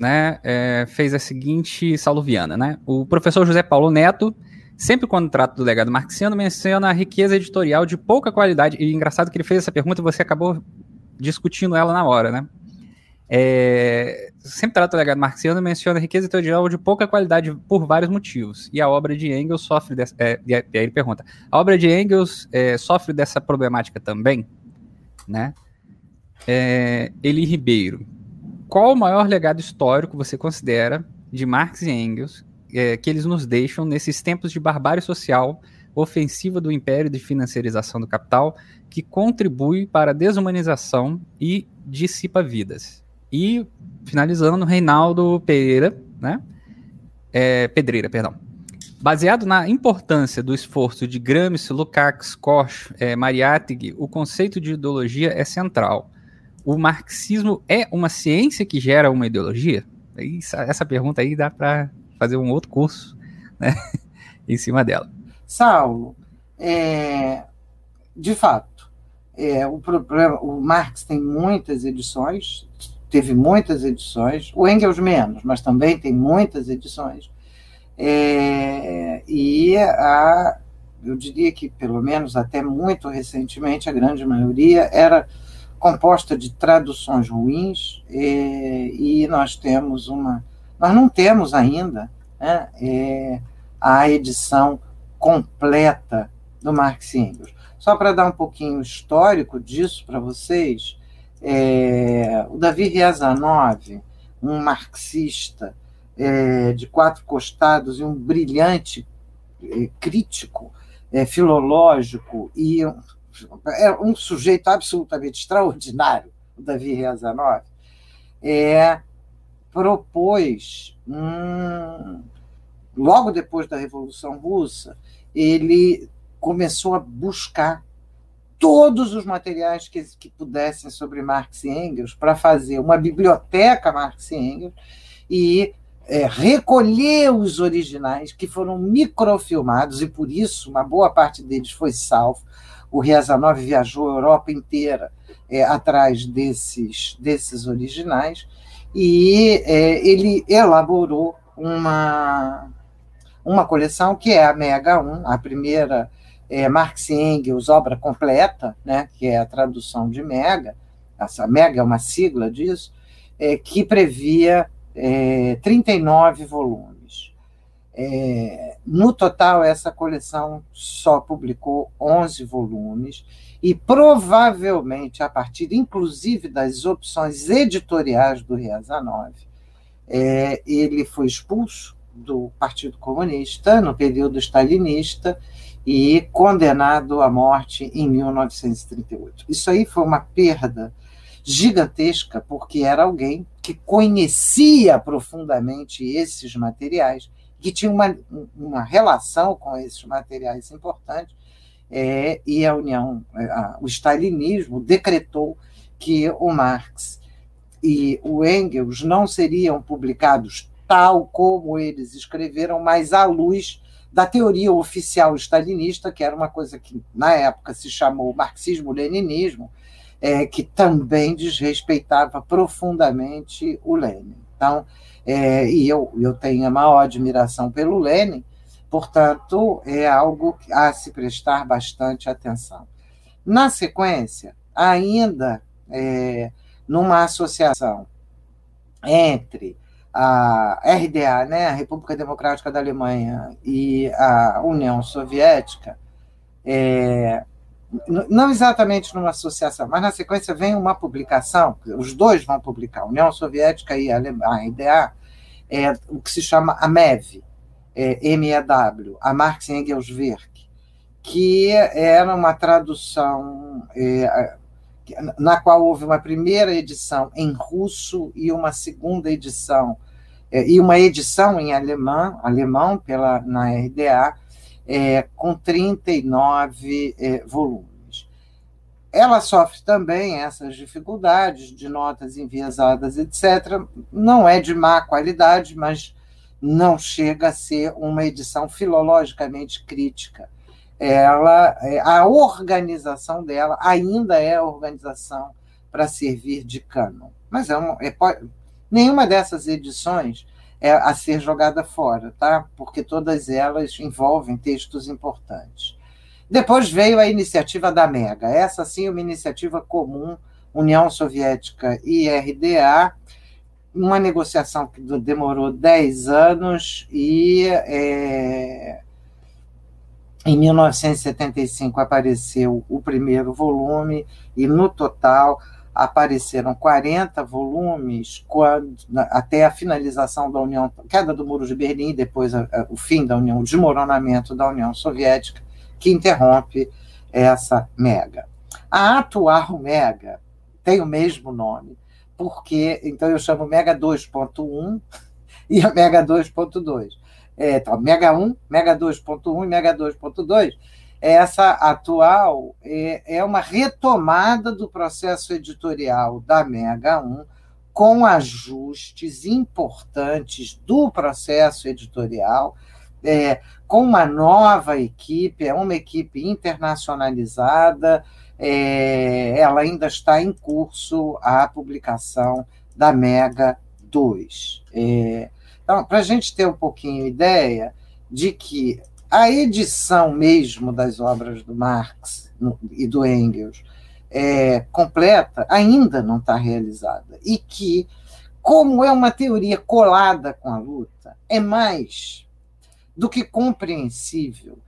Speaker 1: né, é, fez a seguinte Saulo Viana, né? O professor José Paulo Neto Sempre quando trata do legado marxiano, menciona a riqueza editorial de pouca qualidade. E engraçado que ele fez essa pergunta e você acabou discutindo ela na hora, né? É, sempre trata do legado marxiano menciona a riqueza editorial de pouca qualidade por vários motivos. E a obra de Engels sofre dessa. É, e aí ele pergunta: a obra de Engels é, sofre dessa problemática também? Né? É, Eli Ribeiro. Qual o maior legado histórico você considera de Marx e Engels é, que eles nos deixam nesses tempos de barbárie social, ofensiva do império de financiarização do capital, que contribui para a desumanização e dissipa vidas. E, finalizando, Reinaldo Pereira, né? É, Pedreira, perdão. Baseado na importância do esforço de Gramsci, Lukács, Koch, é, Mariátegui, o conceito de ideologia é central. O marxismo é uma ciência que gera uma ideologia? essa pergunta aí dá para fazer um outro curso né, *laughs* em cima dela.
Speaker 2: Saulo, é, de fato, é, o problema, o Marx tem muitas edições, teve muitas edições, o Engels menos, mas também tem muitas edições. É, e a, eu diria que, pelo menos até muito recentemente, a grande maioria era composta de traduções ruins, é, e nós temos uma nós não temos ainda né, é, a edição completa do Marx e Engels. Só para dar um pouquinho histórico disso para vocês, é, o Davi Riazanov, um marxista é, de quatro costados e um brilhante é, crítico é, filológico e é um sujeito absolutamente extraordinário, o Davi Riazanov, é, propôs, hum, logo depois da Revolução Russa, ele começou a buscar todos os materiais que, que pudessem sobre Marx e Engels para fazer uma biblioteca Marx e Engels e é, recolher os originais que foram microfilmados e por isso uma boa parte deles foi salvo. O Riazanov viajou a Europa inteira é, atrás desses, desses originais e é, ele elaborou uma, uma coleção que é a Mega 1, a primeira é, Marx Engels, obra completa, né, que é a tradução de Mega, essa Mega é uma sigla disso, é, que previa é, 39 volumes. É, no total, essa coleção só publicou 11 volumes, e provavelmente a partir, inclusive, das opções editoriais do Riazanov, é, ele foi expulso do Partido Comunista no período stalinista e condenado à morte em 1938. Isso aí foi uma perda gigantesca, porque era alguém que conhecia profundamente esses materiais, que tinha uma, uma relação com esses materiais importantes, é, e a União, é, a, o stalinismo decretou que o Marx e o Engels não seriam publicados tal como eles escreveram, mas à luz da teoria oficial stalinista, que era uma coisa que na época se chamou marxismo-leninismo, é, que também desrespeitava profundamente o Lenin. Então, é, e eu, eu tenho a maior admiração pelo Lenin, Portanto, é algo a se prestar bastante atenção. Na sequência, ainda é, numa associação entre a RDA, né, a República Democrática da Alemanha e a União Soviética, é, não exatamente numa associação, mas na sequência vem uma publicação, os dois vão publicar, União Soviética e a RDA, é, o que se chama a MEV, é, MEW, a Marx Engels Werk, que era uma tradução é, na qual houve uma primeira edição em russo e uma segunda edição, é, e uma edição em alemão, alemão pela, na RDA, é, com 39 é, volumes. Ela sofre também essas dificuldades de notas enviesadas, etc. Não é de má qualidade, mas não chega a ser uma edição filologicamente crítica ela, é, a organização dela ainda é a organização para servir de cânon. Mas é, é nenhuma dessas edições é a ser jogada fora, tá? porque todas elas envolvem textos importantes. Depois veio a iniciativa da MEGA, essa sim uma iniciativa comum, União Soviética e RDA, uma negociação que demorou 10 anos e é, em 1975 apareceu o primeiro volume, e no total apareceram 40 volumes quando, até a finalização da União, queda do Muro de Berlim, depois a, a, o fim da União, o desmoronamento da União Soviética, que interrompe essa mega. A atual mega tem o mesmo nome, porque então eu chamo Mega 2.1 *laughs* e a Mega 2.2 é, tá, Mega 1, Mega 2.1 e Mega 2.2, essa atual é, é uma retomada do processo editorial da Mega 1, com ajustes importantes do processo editorial, é, com uma nova equipe, é uma equipe internacionalizada, é, ela ainda está em curso a publicação da Mega 2. É, então, para a gente ter um pouquinho ideia de que a edição mesmo das obras do Marx e do Engels é, completa ainda não está realizada. E que, como é uma teoria colada com a luta, é mais do que compreensível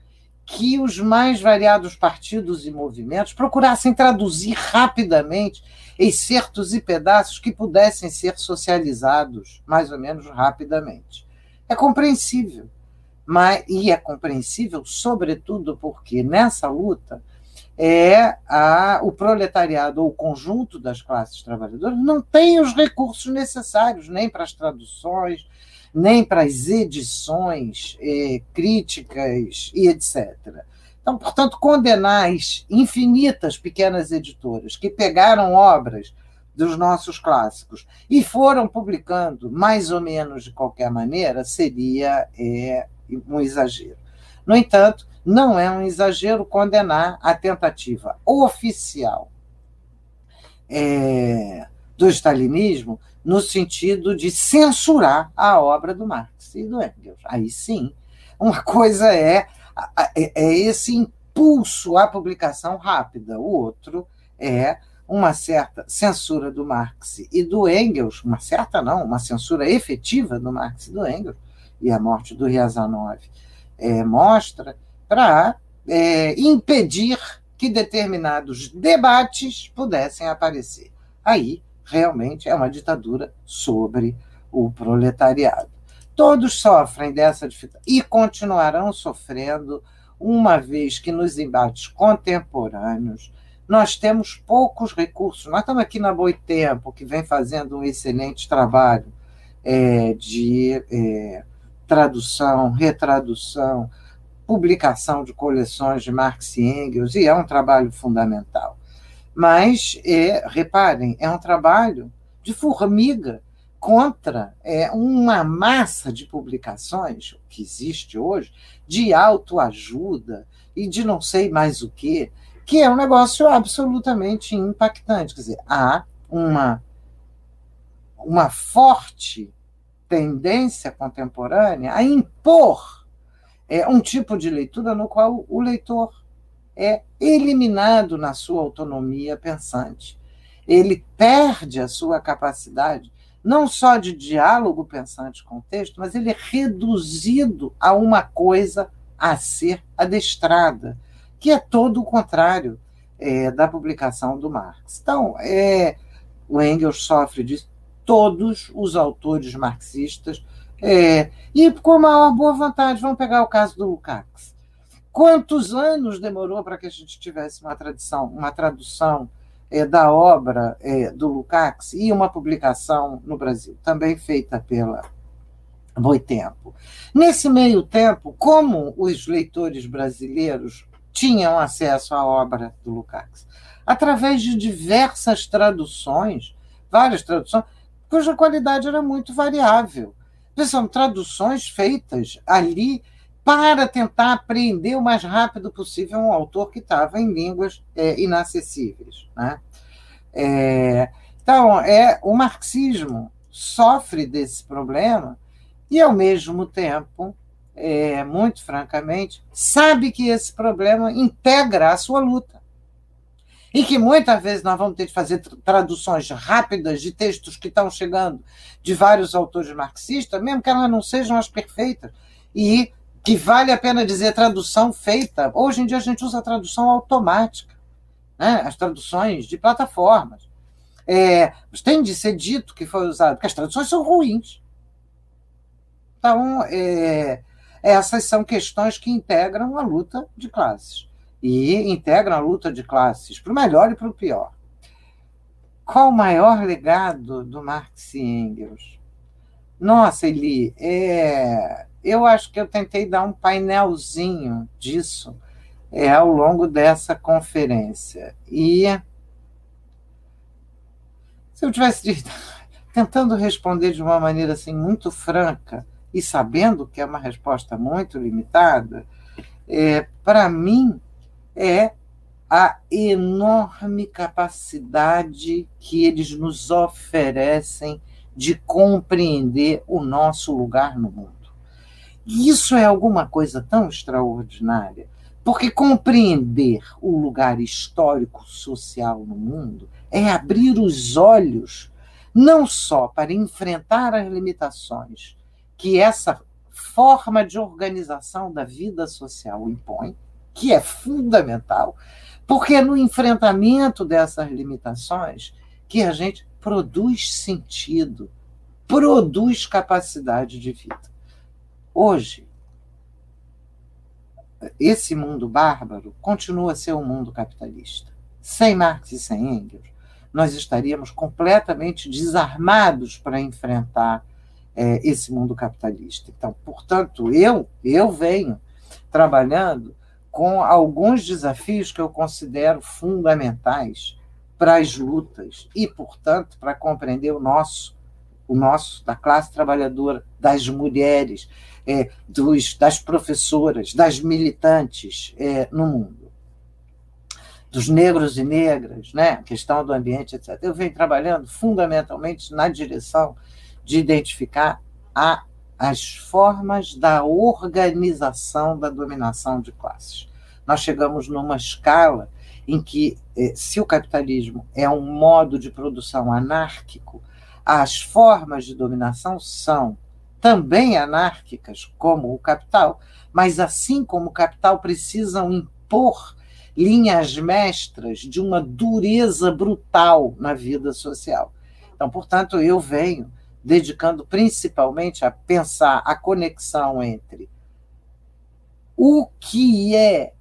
Speaker 2: que os mais variados partidos e movimentos procurassem traduzir rapidamente excertos e pedaços que pudessem ser socializados mais ou menos rapidamente. É compreensível, mas e é compreensível sobretudo porque nessa luta é a, o proletariado ou o conjunto das classes trabalhadoras não tem os recursos necessários nem para as traduções, nem para as edições eh, críticas e etc. Então, portanto, condenar as infinitas pequenas editoras que pegaram obras dos nossos clássicos e foram publicando mais ou menos de qualquer maneira seria é, um exagero. No entanto, não é um exagero condenar a tentativa oficial é, do stalinismo no sentido de censurar a obra do Marx e do Engels. Aí sim, uma coisa é, é, é esse impulso à publicação rápida, o outro é uma certa censura do Marx e do Engels, uma certa não, uma censura efetiva do Marx e do Engels, e a morte do Riazanov é, mostra, para é, impedir que determinados debates pudessem aparecer. Aí realmente é uma ditadura sobre o proletariado. Todos sofrem dessa dificuldade e continuarão sofrendo, uma vez que nos embates contemporâneos nós temos poucos recursos. Nós estamos aqui na Boitempo, que vem fazendo um excelente trabalho é, de é, tradução, retradução, publicação de coleções de Marx e Engels, e é um trabalho fundamental. Mas, é, reparem, é um trabalho de formiga contra é, uma massa de publicações que existe hoje, de autoajuda e de não sei mais o que, que é um negócio absolutamente impactante. Quer dizer, há uma, uma forte tendência contemporânea a impor é, um tipo de leitura no qual o leitor é eliminado na sua autonomia pensante. Ele perde a sua capacidade não só de diálogo pensante com o texto, mas ele é reduzido a uma coisa a ser adestrada, que é todo o contrário é, da publicação do Marx. Então, é, o Engels sofre de todos os autores marxistas, é, e com a maior boa vontade. Vamos pegar o caso do Lukács. Quantos anos demorou para que a gente tivesse uma tradição, uma tradução é, da obra é, do Lukács e uma publicação no Brasil, também feita pela Boitempo. Nesse meio tempo, como os leitores brasileiros tinham acesso à obra do Lukács? Através de diversas traduções, várias traduções, cuja qualidade era muito variável. São traduções feitas ali para tentar apreender o mais rápido possível um autor que estava em línguas é, inacessíveis. Né? É, então, é, o marxismo sofre desse problema e, ao mesmo tempo, é, muito francamente, sabe que esse problema integra a sua luta. E que muitas vezes nós vamos ter de fazer traduções rápidas de textos que estão chegando de vários autores marxistas, mesmo que elas não sejam as perfeitas. E que vale a pena dizer tradução feita. Hoje em dia a gente usa tradução automática, né? as traduções de plataformas. É, tem de ser dito que foi usado, porque as traduções são ruins. Então, é, essas são questões que integram a luta de classes. E integram a luta de classes para o melhor e para o pior. Qual o maior legado do Marx e Engels? Nossa, Eli, é, eu acho que eu tentei dar um painelzinho disso é, ao longo dessa conferência. E se eu tivesse *laughs* tentando responder de uma maneira assim muito franca e sabendo que é uma resposta muito limitada, é, para mim é a enorme capacidade que eles nos oferecem de compreender o nosso lugar no mundo. E isso é alguma coisa tão extraordinária, porque compreender o lugar histórico social no mundo é abrir os olhos não só para enfrentar as limitações que essa forma de organização da vida social impõe, que é fundamental, porque é no enfrentamento dessas limitações que a gente produz sentido, produz capacidade de vida. Hoje, esse mundo bárbaro continua a ser um mundo capitalista. Sem Marx e sem Engels, nós estaríamos completamente desarmados para enfrentar é, esse mundo capitalista. Então, portanto, eu, eu venho trabalhando com alguns desafios que eu considero fundamentais para as lutas e, portanto, para compreender o nosso, o nosso da classe trabalhadora, das mulheres, é, dos, das professoras, das militantes é, no mundo, dos negros e negras, né, questão do ambiente, etc. Eu venho trabalhando fundamentalmente na direção de identificar a, as formas da organização da dominação de classes. Nós chegamos numa escala em que, é, se o capitalismo é um modo de produção anárquico, as formas de dominação são também anárquicas, como o capital, mas assim como o capital precisam impor linhas mestras de uma dureza brutal na vida social. Então, portanto, eu venho dedicando principalmente a pensar a conexão entre o que é,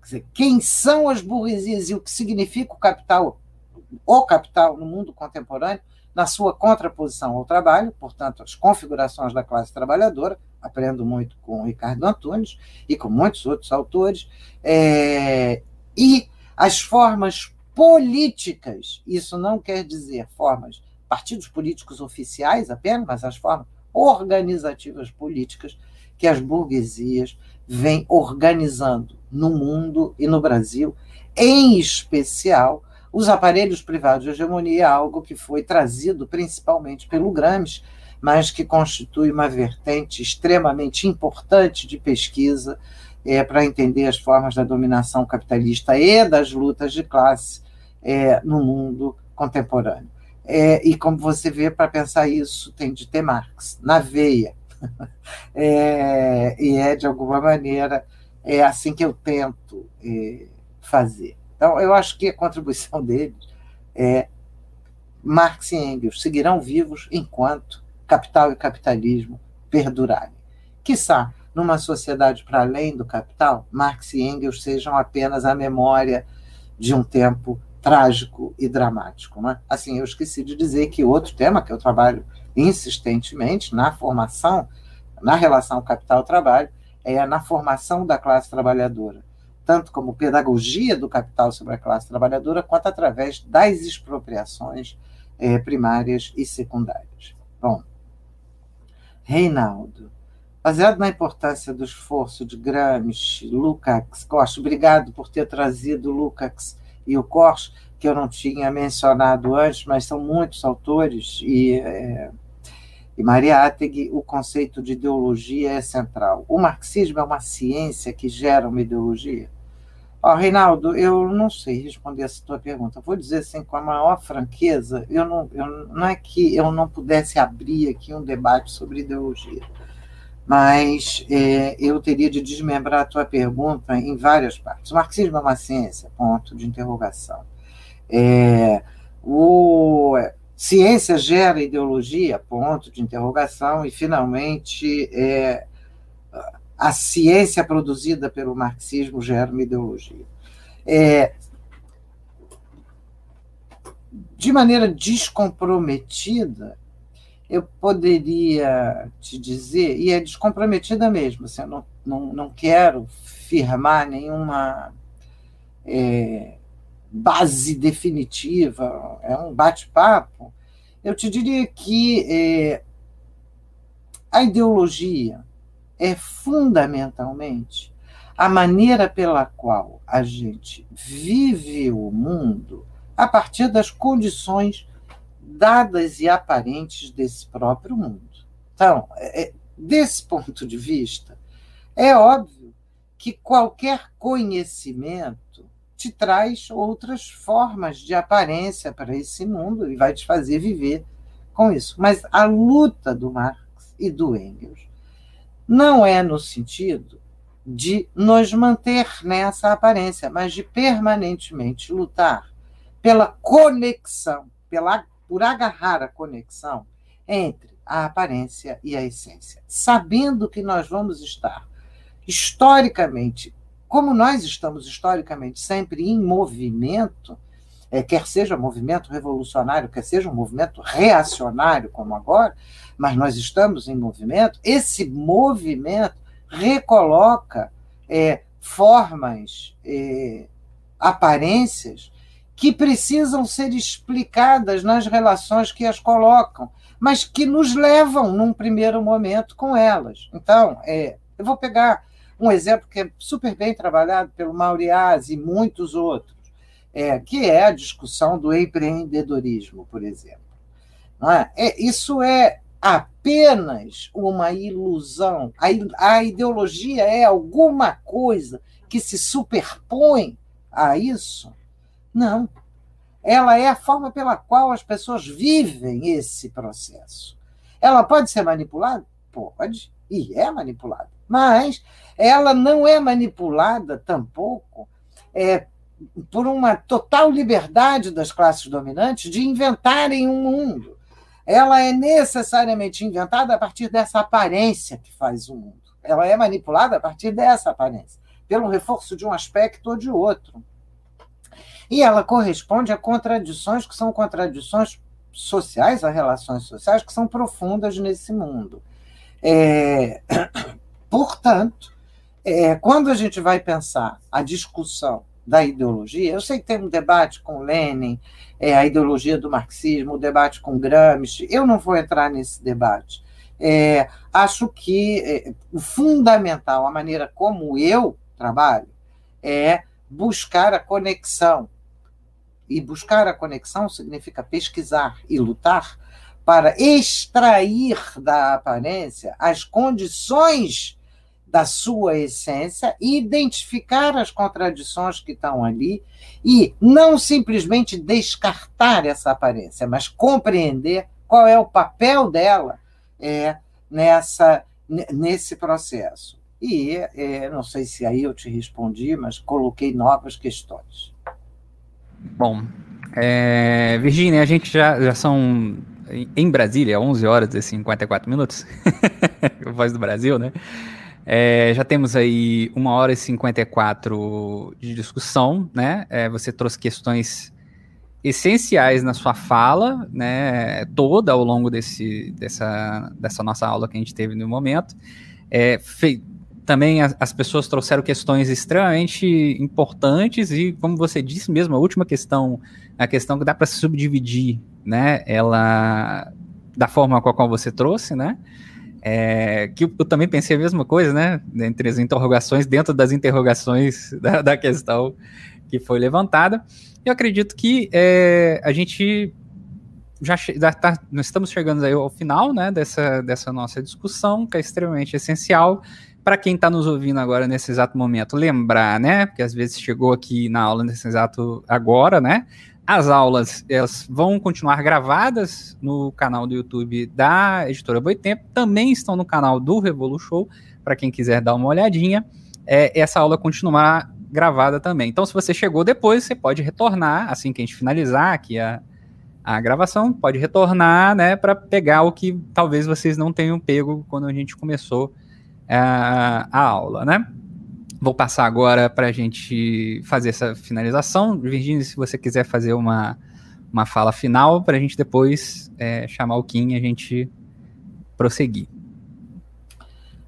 Speaker 2: dizer, quem são as burguesias e o que significa o capital, o capital no mundo contemporâneo, na sua contraposição ao trabalho, portanto, as configurações da classe trabalhadora, aprendo muito com Ricardo Antunes e com muitos outros autores, é, e as formas políticas, isso não quer dizer formas, partidos políticos oficiais apenas, mas as formas organizativas políticas que as burguesias vêm organizando no mundo e no Brasil, em especial os aparelhos privados de hegemonia é algo que foi trazido principalmente pelo Gramsci, mas que constitui uma vertente extremamente importante de pesquisa é, para entender as formas da dominação capitalista e das lutas de classe é, no mundo contemporâneo. É, e como você vê, para pensar isso, tem de ter Marx na veia. *laughs* É, e é, de alguma maneira, é assim que eu tento é, fazer. Então, eu acho que a contribuição *laughs* deles é Marx e Engels seguirão vivos enquanto capital e capitalismo perdurarem. Quissá, numa sociedade para além do capital, Marx e Engels sejam apenas a memória de um tempo trágico e dramático. Né? Assim, eu esqueci de dizer que outro tema que eu trabalho insistentemente na formação, na relação capital-trabalho, é na formação da classe trabalhadora, tanto como pedagogia do capital sobre a classe trabalhadora, quanto através das expropriações é, primárias e secundárias. Bom, Reinaldo, baseado na importância do esforço de Gramsci, Lukács, Korsch, obrigado por ter trazido Lukács e o Korsch, que eu não tinha mencionado antes, mas são muitos autores, e, é, e Maria Ateg, o conceito de ideologia é central. O marxismo é uma ciência que gera uma ideologia? Oh, Reinaldo, eu não sei responder essa tua pergunta. Vou dizer assim com a maior franqueza, eu não, eu, não é que eu não pudesse abrir aqui um debate sobre ideologia mas é, eu teria de desmembrar a tua pergunta em várias partes. O marxismo é uma ciência, ponto de interrogação. É, o, ciência gera ideologia, ponto de interrogação, e, finalmente, é, a ciência produzida pelo marxismo gera uma ideologia. É, de maneira descomprometida, eu poderia te dizer, e é descomprometida mesmo, assim, eu não, não, não quero firmar nenhuma é, base definitiva, é um bate-papo, eu te diria que é, a ideologia é fundamentalmente a maneira pela qual a gente vive o mundo a partir das condições dadas e aparentes desse próprio mundo. Então, é, é, desse ponto de vista, é óbvio que qualquer conhecimento te traz outras formas de aparência para esse mundo e vai te fazer viver com isso. Mas a luta do Marx e do Engels não é no sentido de nos manter nessa aparência, mas de permanentemente lutar pela conexão, pela por agarrar a conexão entre a aparência e a essência, sabendo que nós vamos estar historicamente, como nós estamos historicamente sempre em movimento, é, quer seja movimento revolucionário, quer seja um movimento reacionário, como agora, mas nós estamos em movimento, esse movimento recoloca é, formas, é, aparências que precisam ser explicadas nas relações que as colocam, mas que nos levam, num primeiro momento, com elas. Então, é, eu vou pegar um exemplo que é super bem trabalhado pelo Mauriaz e muitos outros, é, que é a discussão do empreendedorismo, por exemplo. É? é isso é apenas uma ilusão. A, a ideologia é alguma coisa que se superpõe a isso? Não. Ela é a forma pela qual as pessoas vivem esse processo. Ela pode ser manipulada? Pode, e é manipulada. Mas ela não é manipulada tampouco é, por uma total liberdade das classes dominantes de inventarem um mundo. Ela é necessariamente inventada a partir dessa aparência que faz o mundo. Ela é manipulada a partir dessa aparência, pelo reforço de um aspecto ou de outro. E ela corresponde a contradições que são contradições sociais, a relações sociais que são profundas nesse mundo. É, *clears throat* portanto, é, quando a gente vai pensar a discussão da ideologia, eu sei que tem um debate com Lenin, é, a ideologia do marxismo, o debate com Gramsci, eu não vou entrar nesse debate. É, acho que é, o fundamental, a maneira como eu trabalho, é buscar a conexão. E buscar a conexão significa pesquisar e lutar para extrair da aparência as condições da sua essência e identificar as contradições que estão ali e não simplesmente descartar essa aparência, mas compreender qual é o papel dela é, nessa, nesse processo. E é, não sei se aí eu te respondi, mas coloquei novas questões.
Speaker 1: Bom, é, Virginia, a gente já, já são em Brasília, 11 horas e 54 minutos, *laughs* voz do Brasil, né? É, já temos aí uma hora e 54 de discussão, né? É, você trouxe questões essenciais na sua fala, né? Toda ao longo desse, dessa, dessa nossa aula que a gente teve no momento. É, fei, também as, as, pessoas trouxeram questões extremamente importantes e, como você disse mesmo, a última questão, a questão que dá para se subdividir, né? Ela da forma com a qual você trouxe, né? É, que eu, eu, também pensei a mesma coisa, né? Entre as interrogações, dentro das interrogações *laughs* da, da questão que foi levantada. Eu acredito que é, a gente já está, nós estamos chegando aí ao final, né? Dessa, dessa nossa discussão, que é extremamente essencial para quem está nos ouvindo agora nesse exato momento, lembrar, né? Porque às vezes chegou aqui na aula nesse exato agora, né? As aulas elas vão continuar gravadas no canal do YouTube da Editora Boitempo, também estão no canal do Revolu Show, para quem quiser dar uma olhadinha. É, essa aula continuará gravada também. Então, se você chegou depois, você pode retornar, assim que a gente finalizar aqui a, a gravação, pode retornar, né, para pegar o que talvez vocês não tenham pego quando a gente começou a, a aula, né? Vou passar agora para a gente fazer essa finalização. Virginia, se você quiser fazer uma, uma fala final, para a gente depois é, chamar o Kim e a gente prosseguir.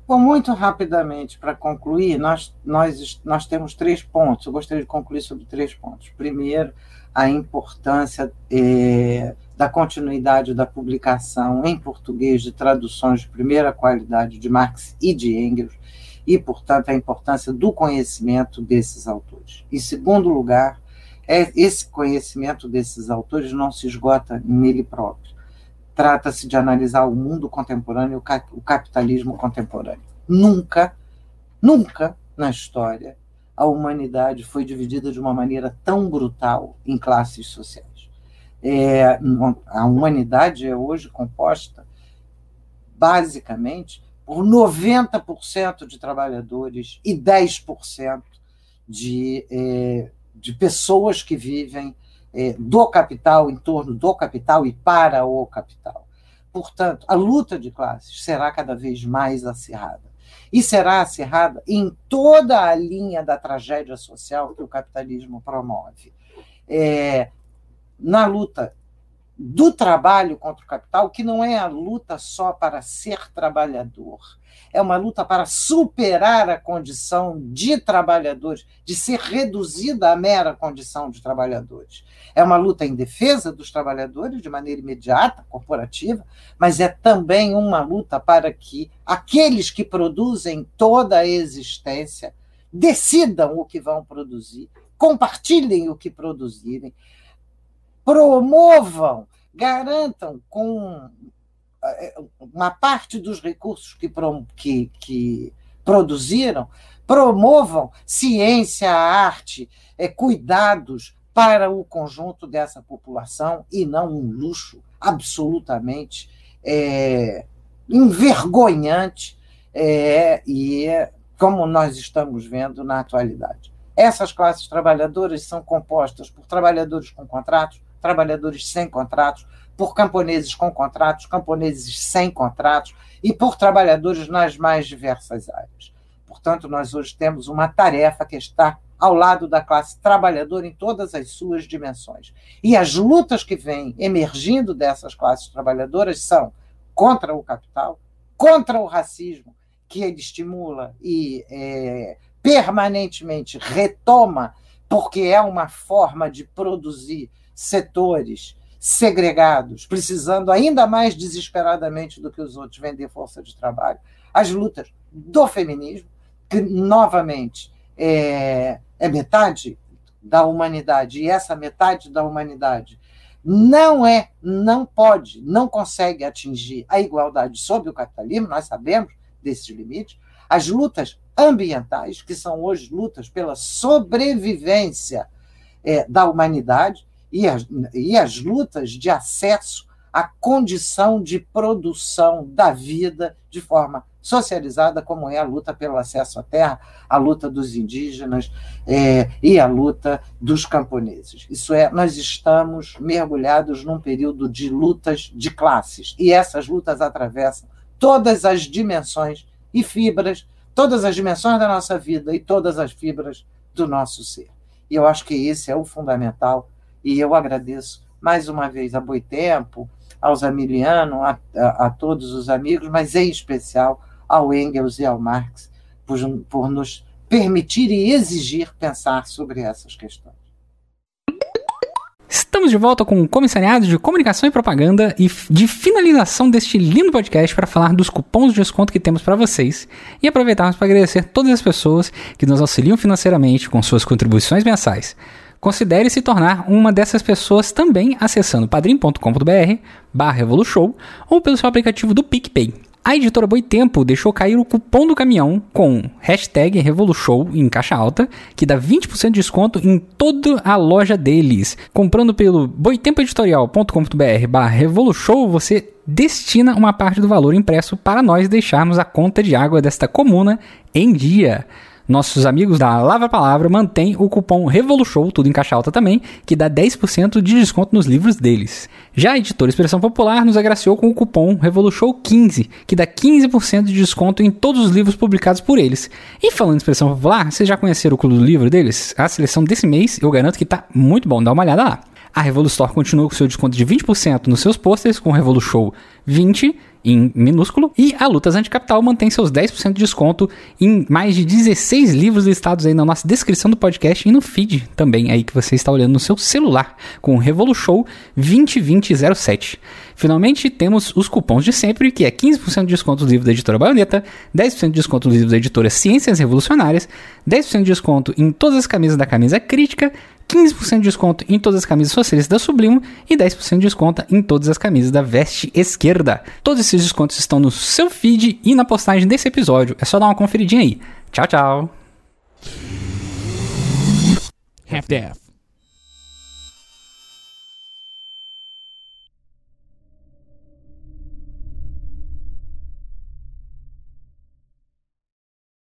Speaker 2: Bom, muito rapidamente, para concluir, nós, nós, nós temos três pontos. Eu gostaria de concluir sobre três pontos. Primeiro, a importância é, da continuidade da publicação em português de traduções de primeira qualidade de Marx e de Engels e, portanto, a importância do conhecimento desses autores. Em segundo lugar, é, esse conhecimento desses autores não se esgota nele próprio. Trata-se de analisar o mundo contemporâneo, o capitalismo contemporâneo. Nunca, nunca na história a humanidade foi dividida de uma maneira tão brutal em classes sociais. É, a humanidade é hoje composta basicamente 90% de trabalhadores e 10% de, é, de pessoas que vivem é, do capital, em torno do capital e para o capital. Portanto, a luta de classes será cada vez mais acirrada. E será acirrada em toda a linha da tragédia social que o capitalismo promove. É, na luta do trabalho contra o capital, que não é a luta só para ser trabalhador, é uma luta para superar a condição de trabalhadores, de ser reduzida à mera condição de trabalhadores. É uma luta em defesa dos trabalhadores de maneira imediata, corporativa, mas é também uma luta para que aqueles que produzem toda a existência decidam o que vão produzir, compartilhem o que produzirem, promovam, garantam com eh, uma parte dos recursos que, que, que produziram, promovam ciência, arte, é, cuidados para o conjunto dessa população e não um luxo absolutamente é, envergonhante é, e como nós estamos vendo na atualidade. Essas classes trabalhadoras são compostas por trabalhadores com contratos, trabalhadores sem contratos, por camponeses com contratos, camponeses sem contratos e por trabalhadores nas mais diversas áreas. Portanto, nós hoje temos uma tarefa que está ao lado da classe trabalhadora em todas as suas dimensões. E as lutas que vêm emergindo dessas classes trabalhadoras são contra o capital, contra o racismo, que ele estimula e é, permanentemente retoma, porque é uma forma de produzir setores segregados, precisando ainda mais desesperadamente do que os outros vender força de trabalho, as lutas do feminismo, que novamente é, é metade da humanidade, e essa metade da humanidade não é, não pode, não consegue atingir a igualdade sob o capitalismo, nós sabemos desses limites. as lutas ambientais, que são hoje lutas pela sobrevivência é, da humanidade, e as, e as lutas de acesso à condição de produção da vida de forma socializada, como é a luta pelo acesso à terra, a luta dos indígenas é, e a luta dos camponeses. Isso é, nós estamos mergulhados num período de lutas de classes, e essas lutas atravessam todas as dimensões e fibras, todas as dimensões da nossa vida e todas as fibras do nosso ser. E eu acho que esse é o fundamental, e eu agradeço mais uma vez a Boitempo, aos Amiliano, a, a, a todos os amigos, mas em especial ao Engels e ao Marx, por, por nos permitir e exigir pensar sobre essas questões.
Speaker 1: Estamos de volta com o Comissariado de Comunicação e Propaganda e de finalização deste lindo podcast para falar dos cupons de desconto que temos para vocês e aproveitarmos para agradecer todas as pessoas que nos auxiliam financeiramente com suas contribuições mensais. Considere se tornar uma dessas pessoas também acessando padrim.com.br barra ou pelo seu aplicativo do PicPay. A editora Boitempo deixou cair o cupom do caminhão com hashtag Revolution em caixa alta, que dá 20% de desconto em toda a loja deles. Comprando pelo boitempoeditorial.com.br barra Revolution, você destina uma parte do valor impresso para nós deixarmos a conta de água desta comuna em dia. Nossos amigos da Lava Palavra mantêm o cupom REVOLUSHOW, tudo em caixa alta também, que dá 10% de desconto nos livros deles. Já a editora Expressão Popular nos agraciou com o cupom REVOLUSHOW15, que dá 15% de desconto em todos os livros publicados por eles. E falando em Expressão Popular, vocês já conheceram o clube do livro deles? A seleção desse mês, eu garanto que tá muito bom, dá uma olhada lá. A Revolustore continua com seu desconto de 20% nos seus posters com o Revolution 20 em minúsculo. E a Lutas Anticapital mantém seus 10% de desconto em mais de 16 livros listados aí na nossa descrição do podcast e no feed também aí que você está olhando no seu celular com o Revolution 202007. Finalmente, temos os cupons de sempre, que é 15% de desconto dos livros da editora Baioneta, 10% de desconto dos livros da editora Ciências Revolucionárias, 10% de desconto em todas as camisas da camisa crítica, 15% de desconto em todas as camisas socialistas da Sublimo e 10% de desconto em todas as camisas da Veste Esquerda. Todos esses descontos estão no seu feed e na postagem desse episódio. É só dar uma conferidinha aí. Tchau, tchau. Half-Death.